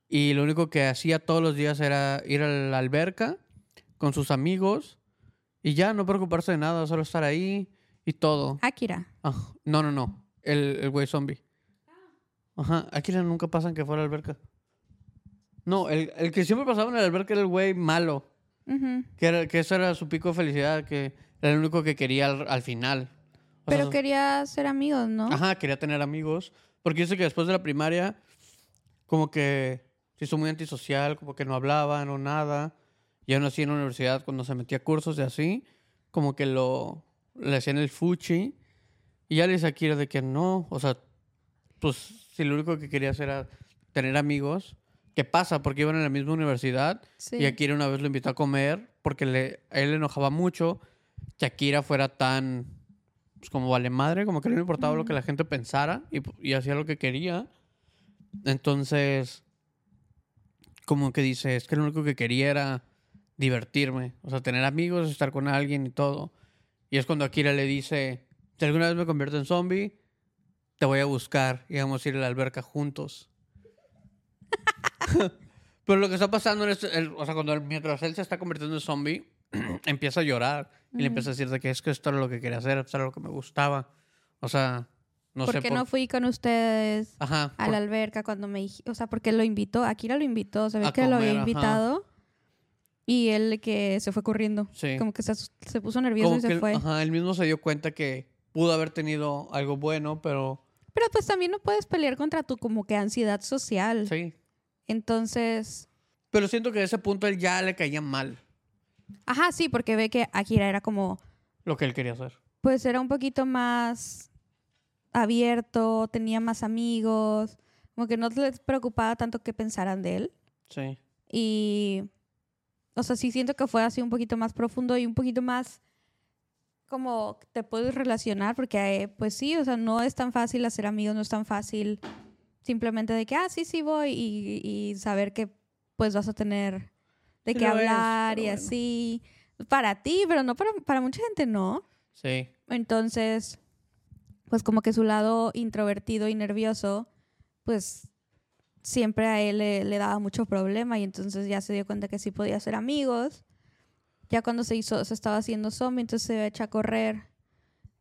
y lo único que hacía todos los días era ir a la alberca con sus amigos y ya no preocuparse de nada, solo estar ahí y todo. Akira. Ah, no, no, no. El, el güey zombie. Ajá. Aquí nunca pasan que fuera a la alberca. No, el, el que siempre pasaba en la alberca era el güey malo. Ujú. Que, era, que eso era su pico de felicidad, que era el único que quería al, al final. O sea, Pero quería ser amigos, ¿no? Ajá, quería tener amigos. Porque dice que después de la primaria, como que se hizo muy antisocial, como que no hablaban o nada. Y aún así en la universidad, cuando se metía a cursos y así, como que lo le hacían el fuchi. Y ya le dice a Kira de que no, o sea, pues si lo único que quería hacer era tener amigos. ¿Qué pasa? Porque iban en la misma universidad. Sí. Y Akira una vez lo invitó a comer porque le, a él le enojaba mucho que Akira fuera tan pues, como vale madre, como que no le importaba lo que la gente pensara y, y hacía lo que quería. Entonces, como que dice, es que lo único que quería era divertirme, o sea, tener amigos, estar con alguien y todo. Y es cuando Akira le dice, si alguna vez me convierto en zombie, te voy a buscar y vamos a ir a la alberca juntos. [laughs] Pero lo que está pasando es, el- o sea, cuando él- mientras él se está convirtiendo en zombie, [clears throat] empieza a llorar y le empieza a decir de que es que esto era lo que quería hacer, esto era lo que me gustaba. O sea, no ¿Por sé qué por... no fui con ustedes Ajá. a por- la alberca cuando me O sea, porque lo invitó. Akira lo invitó. A que lo había comer, ajá. invitado. Y él que se fue corriendo. Sí. Como que se, se puso nervioso Como y se que fue. ajá, él mismo se dio cuenta que pudo haber tenido algo bueno, pero Pero pues también no puedes pelear contra tu como que ansiedad social. sí. Entonces, Pero siento que a ese punto él ya le caía mal ajá, sí, porque ve que Akira era como, lo que él quería hacer. pues era un poquito más abierto, tenía más amigos, como que no les preocupaba tanto que pensaran de él. Sí. Y, o sea, sí siento que fue así un poquito más profundo y un poquito más como te puedes relacionar, porque eh, pues sí, o sea, no es tan fácil hacer amigos, no es tan fácil simplemente de que, ah, sí, sí voy y, y saber que pues vas a tener de qué es, hablar y bueno. así. Para ti, pero no para, para mucha gente, no. Sí. Entonces, pues como que su lado introvertido y nervioso, pues siempre a él le, le daba mucho problema y entonces ya se dio cuenta que sí podía ser amigos. Ya cuando se hizo, se estaba haciendo zombie, entonces se echa a correr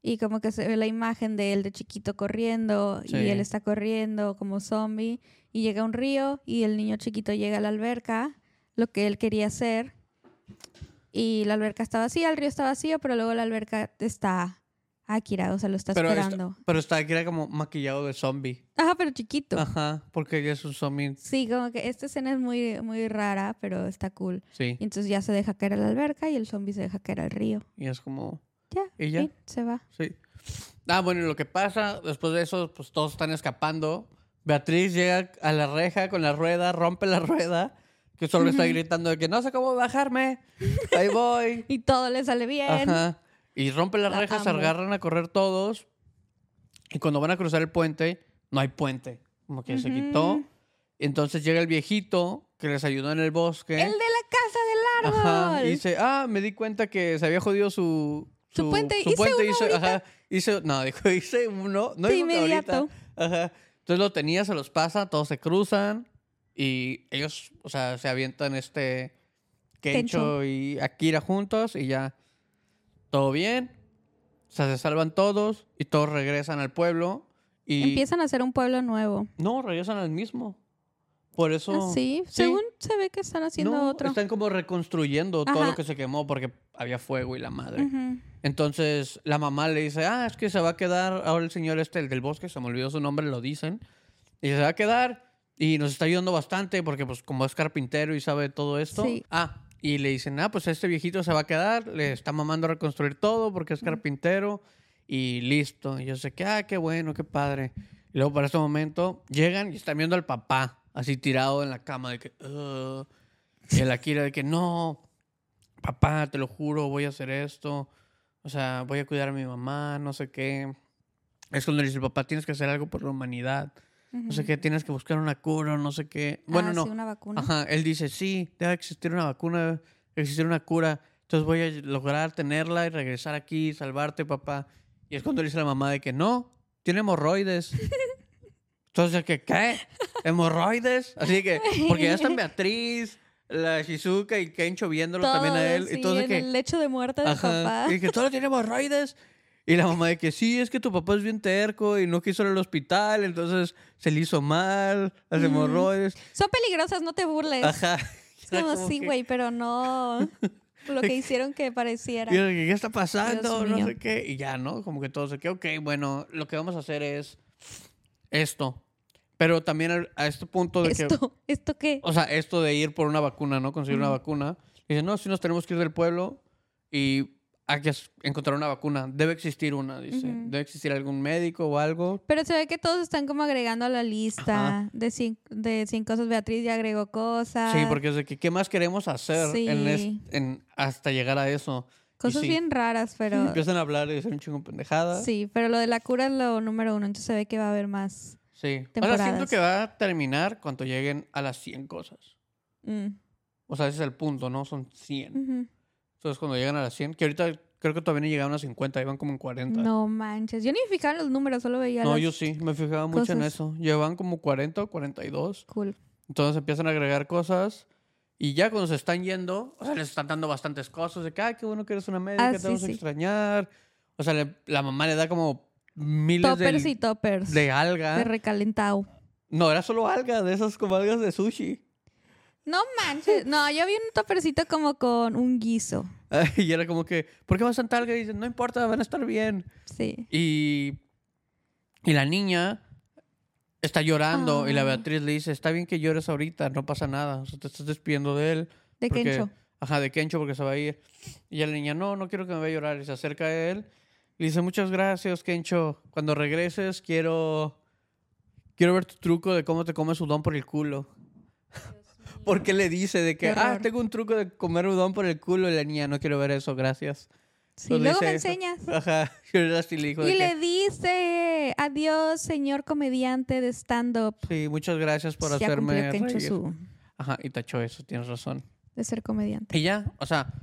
y como que se ve la imagen de él de chiquito corriendo Sí. y él está corriendo como zombie y llega a un río y el niño chiquito llega a la alberca, lo que él quería hacer y la alberca está vacía, el río está vacío, pero luego la alberca está Akira, o sea, lo está Pero, está- esperando. pero está era como maquillado de zombie. Ajá, pero chiquito. Ajá, porque ella es un zombie. Sí, como que esta escena es muy, muy rara, pero está cool. Sí. Y entonces ya se deja caer a la alberca y el zombie se deja caer al río. Y es como. Ya, ¿Y ya? se va. Sí. Ah, bueno, y lo que pasa después de eso, pues todos están escapando. Beatriz llega a la reja con la rueda, rompe la rueda, que solo está gritando de que no sé cómo bajarme. Ahí voy. [laughs] Y todo le sale bien. Ajá. Y rompe la La reja, se agarran a correr todos. Y cuando van a cruzar el puente, no hay puente. Como que se quitó. Entonces llega el viejito que les ayudó en el bosque. El de la casa del árbol. Ajá. Y dice, ah, me di cuenta que se había jodido su... Su puente. Hice uno hizo- ahorita. ajá, hice, no, [laughs] dijo, hice uno. No De inmediato. Ajá. Entonces lo tenía, se los pasa, todos se cruzan. Y ellos, o sea, se avientan este... Kencho Kencho. y Akira juntos y ya todo bien. O sea, se salvan todos y todos regresan al pueblo. Y Empiezan a hacer un pueblo nuevo. no, regresan al mismo. Por eso. Ah, sí. sí. Según se ve que están haciendo no, otro. Están como reconstruyendo todo lo que se quemó porque había fuego y la madre. Entonces la mamá le dice, ah, es que se va a quedar ahora el señor este, el del bosque, se me olvidó su nombre, lo dicen. Y se va a quedar y nos está ayudando bastante porque pues como es carpintero y sabe todo esto. Sí. Ah, y le dicen, ah, pues este viejito se va a quedar, le está mamando a reconstruir todo porque es carpintero y listo. Y yo sé que, ah, qué bueno, qué padre. Y luego para ese momento llegan y están viendo al papá así tirado en la cama de que, "Ugh". y el Akira de que, no, papá, te lo juro, voy a hacer esto. O sea, voy a cuidar a mi mamá, no sé qué. Es cuando le dice, papá, tienes que hacer algo por la humanidad. No sé qué, tienes que buscar una cura, no sé qué. Bueno, Ah, no. sí, una vacuna. Ajá, él dice, sí, debe existir una vacuna, debe existir una cura. Entonces voy a lograr tenerla y regresar aquí, salvarte, papá. Y es cuando le dice a la mamá de que no, tiene hemorroides. [laughs] Entonces, que ¿qué? ¿Hemorroides? Así que, porque ya están Beatriz, la Shizuka y Kencho viéndolo también a él. Todos, sí, Entonces, en que, el lecho de muerte Ajá. papá. Y que todo tiene hemorroides. Y la mamá de que sí, es que tu papá es bien terco y no quiso ir al hospital, entonces se le hizo mal, las hemorroides. Son peligrosas, no te burles. Ajá. [laughs] Es como, como sí, que- güey, pero no [laughs] lo que hicieron que pareciera. Y que, ¿qué está pasando? Dios No mío. sé qué. Y ya, ¿no? Como que todo se queda, ok, bueno, lo que vamos a hacer es esto. Pero también a este punto de que... ¿Esto? ¿Esto qué? O sea, esto de ir por una vacuna, ¿no? Conseguir una vacuna. Dice, no, si nos tenemos que ir del pueblo y hay que encontrar una vacuna. Debe existir una, dice. Debe existir algún médico o algo. Pero se ve que todos están como agregando a la lista de, cin- de 100 cosas. Beatriz ya agregó cosas. Sí, porque es de que, ¿qué más queremos hacer en es- Sí. en- hasta llegar a eso? Cosas sí, bien raras, pero... Empiezan a hablar y decir un chingo de pendejadas. Sí, pero lo de la cura es lo número uno. Entonces se ve que va a haber más. Sí. Ahora siento que va a terminar cuando lleguen a las 100 cosas. Mm. O sea, ese es el punto, ¿no? Son 100. Ujú. Entonces, cuando llegan a las 100, que ahorita creo que todavía no llegaban a 50, iban como en 40. No manches. Yo ni me fijaba en los números, solo veía No, las- yo sí, me fijaba mucho en eso. Llevan como 40 o 42. Cool. Entonces empiezan a agregar cosas. Y ya cuando se están yendo, o sea, les están dando bastantes cosas. De que, ay, qué bueno que eres una médica, Ah, te sí, vamos a sí. extrañar. O sea, le- la mamá le da como miles Toppers de, y toppers. de De alga. recalentado. No, era solo alga, de esas como algas de sushi. No manches. No, yo vi un toppercito como con un guiso. [laughs] y era como que, ¿por qué vas tanta alga? Y dicen, no importa, van a estar bien. Sí. Y, y la niña está llorando y la Ah. Beatriz le dice, está bien que llores ahorita, no pasa nada. O sea, te estás despidiendo de él. De porque- Kencho. Ajá, de Kencho porque se va a ir. Y la niña, no, no quiero que me vaya a llorar. Y se acerca a él. Y dice, muchas gracias, Kencho. Cuando regreses quiero... Quiero ver tu truco de cómo te comes udón por el culo. Porque le dice de que, ah, tengo un truco de comer udón por el culo. Y la niña, no quiero ver eso, gracias. Sí, Pues luego me dice enseñas. [laughs] Ajá, y ahora sí le dijo de Y que, le dice, adiós, señor comediante de stand-up. sí, muchas gracias por Ya hacerme cumplió Kencho reír". su Ajá, y tachó eso, tienes razón. de ser comediante. Y ya, o sea,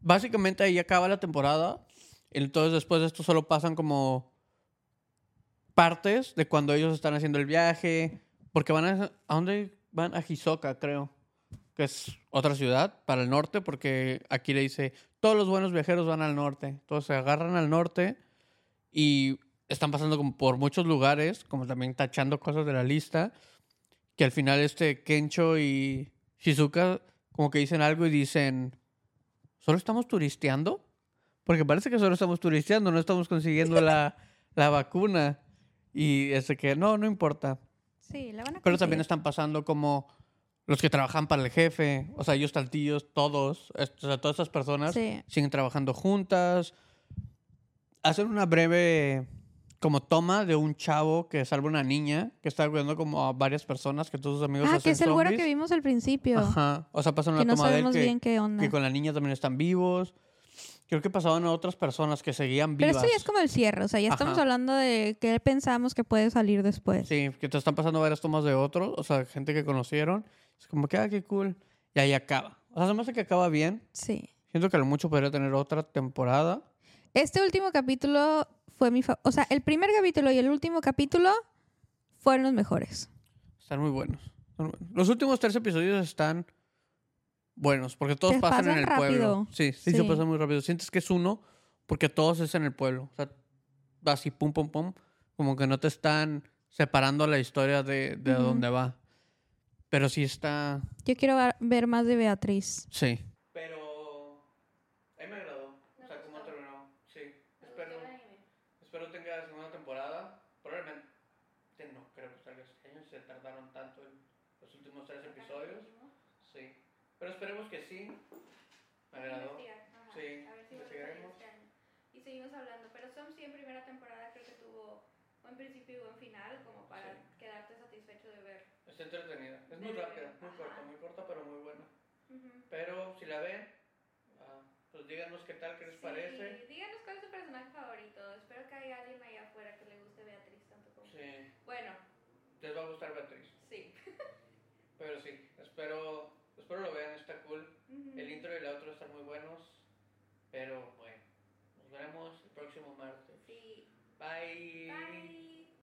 básicamente ahí acaba la temporada. Entonces después de esto solo pasan como partes de cuando ellos están haciendo el viaje. Porque van a... ¿A dónde van? A Hisoka, creo. Que es otra ciudad para el norte. Porque aquí le dice, todos los buenos viajeros van al norte. Entonces se agarran al norte y están pasando por muchos lugares, como también tachando cosas de la lista. Que al final este Kencho y Shizuka como que dicen algo y dicen, ¿solo estamos turisteando? Porque parece que solo estamos turisteando, no estamos consiguiendo la, la vacuna. Y ese que, no, no importa. Sí, la van a Pero también están pasando como los que trabajan para el jefe, o sea, ellos taltillos, todos, o sea, todas estas personas Sí. siguen trabajando juntas. Hacen una breve como toma de un chavo que salva a una niña que está cuidando como a varias personas que todos sus amigos Ah, hacen que es el güero que vimos al principio. Ajá. O sea, pasan una Que no toma de él que, bien qué onda. que con la niña también están vivos. Creo que pasaban a otras personas que seguían Pero vivas. esto ya es como el cierre, o sea, ya estamos hablando de qué pensamos que puede salir después. Sí, que te están pasando varias tomas de otros, o sea, gente que conocieron. Es como que, ah, qué cool. Y ahí acaba. O sea, se me hace que acaba bien. Sí. Siento que a lo mucho podría tener otra temporada. Este último capítulo fue mi fa- O sea, el primer capítulo y el último capítulo fueron los mejores. Están muy buenos. Los últimos tres episodios están buenos, porque todos Se pasan en el rápido. pueblo. Sí, sí, se Sí. pasan muy rápido. Sientes que es uno, porque todos es en el pueblo. O sea, así, pum, pum, pum. Como que no te están separando la historia de, de dónde va. Pero sí está... Yo quiero ver más de Beatriz. Sí. Pero... A mí me agradó. O sea, cómo terminó. Sí. Espero, espero tenga segunda temporada. Probablemente no creo que salga este año. Se tardaron tanto en los últimos tres episodios. Sí. Pero esperemos que sí. Me agradó. Sí, investigaremos. Y seguimos hablando, pero Som sí en primera temporada creo que tuvo buen principio y buen final, como para Sí. quedarte satisfecho de ver. Está entretenida. Es De muy ver, rápida, muy corta, muy corta, pero muy buena. Pero si la ven, ah, pues díganos qué tal, qué les parece. Díganos cuál es su personaje favorito. Espero que haya alguien allá afuera que le guste Beatriz tanto como. Sí. Bueno, Les va a gustar Beatriz. sí. [laughs] Pero sí, espero, espero lo vean, está cool. El intro y el outro están muy buenos. Pero bueno, nos veremos el próximo martes. Sí. Bye. Bye.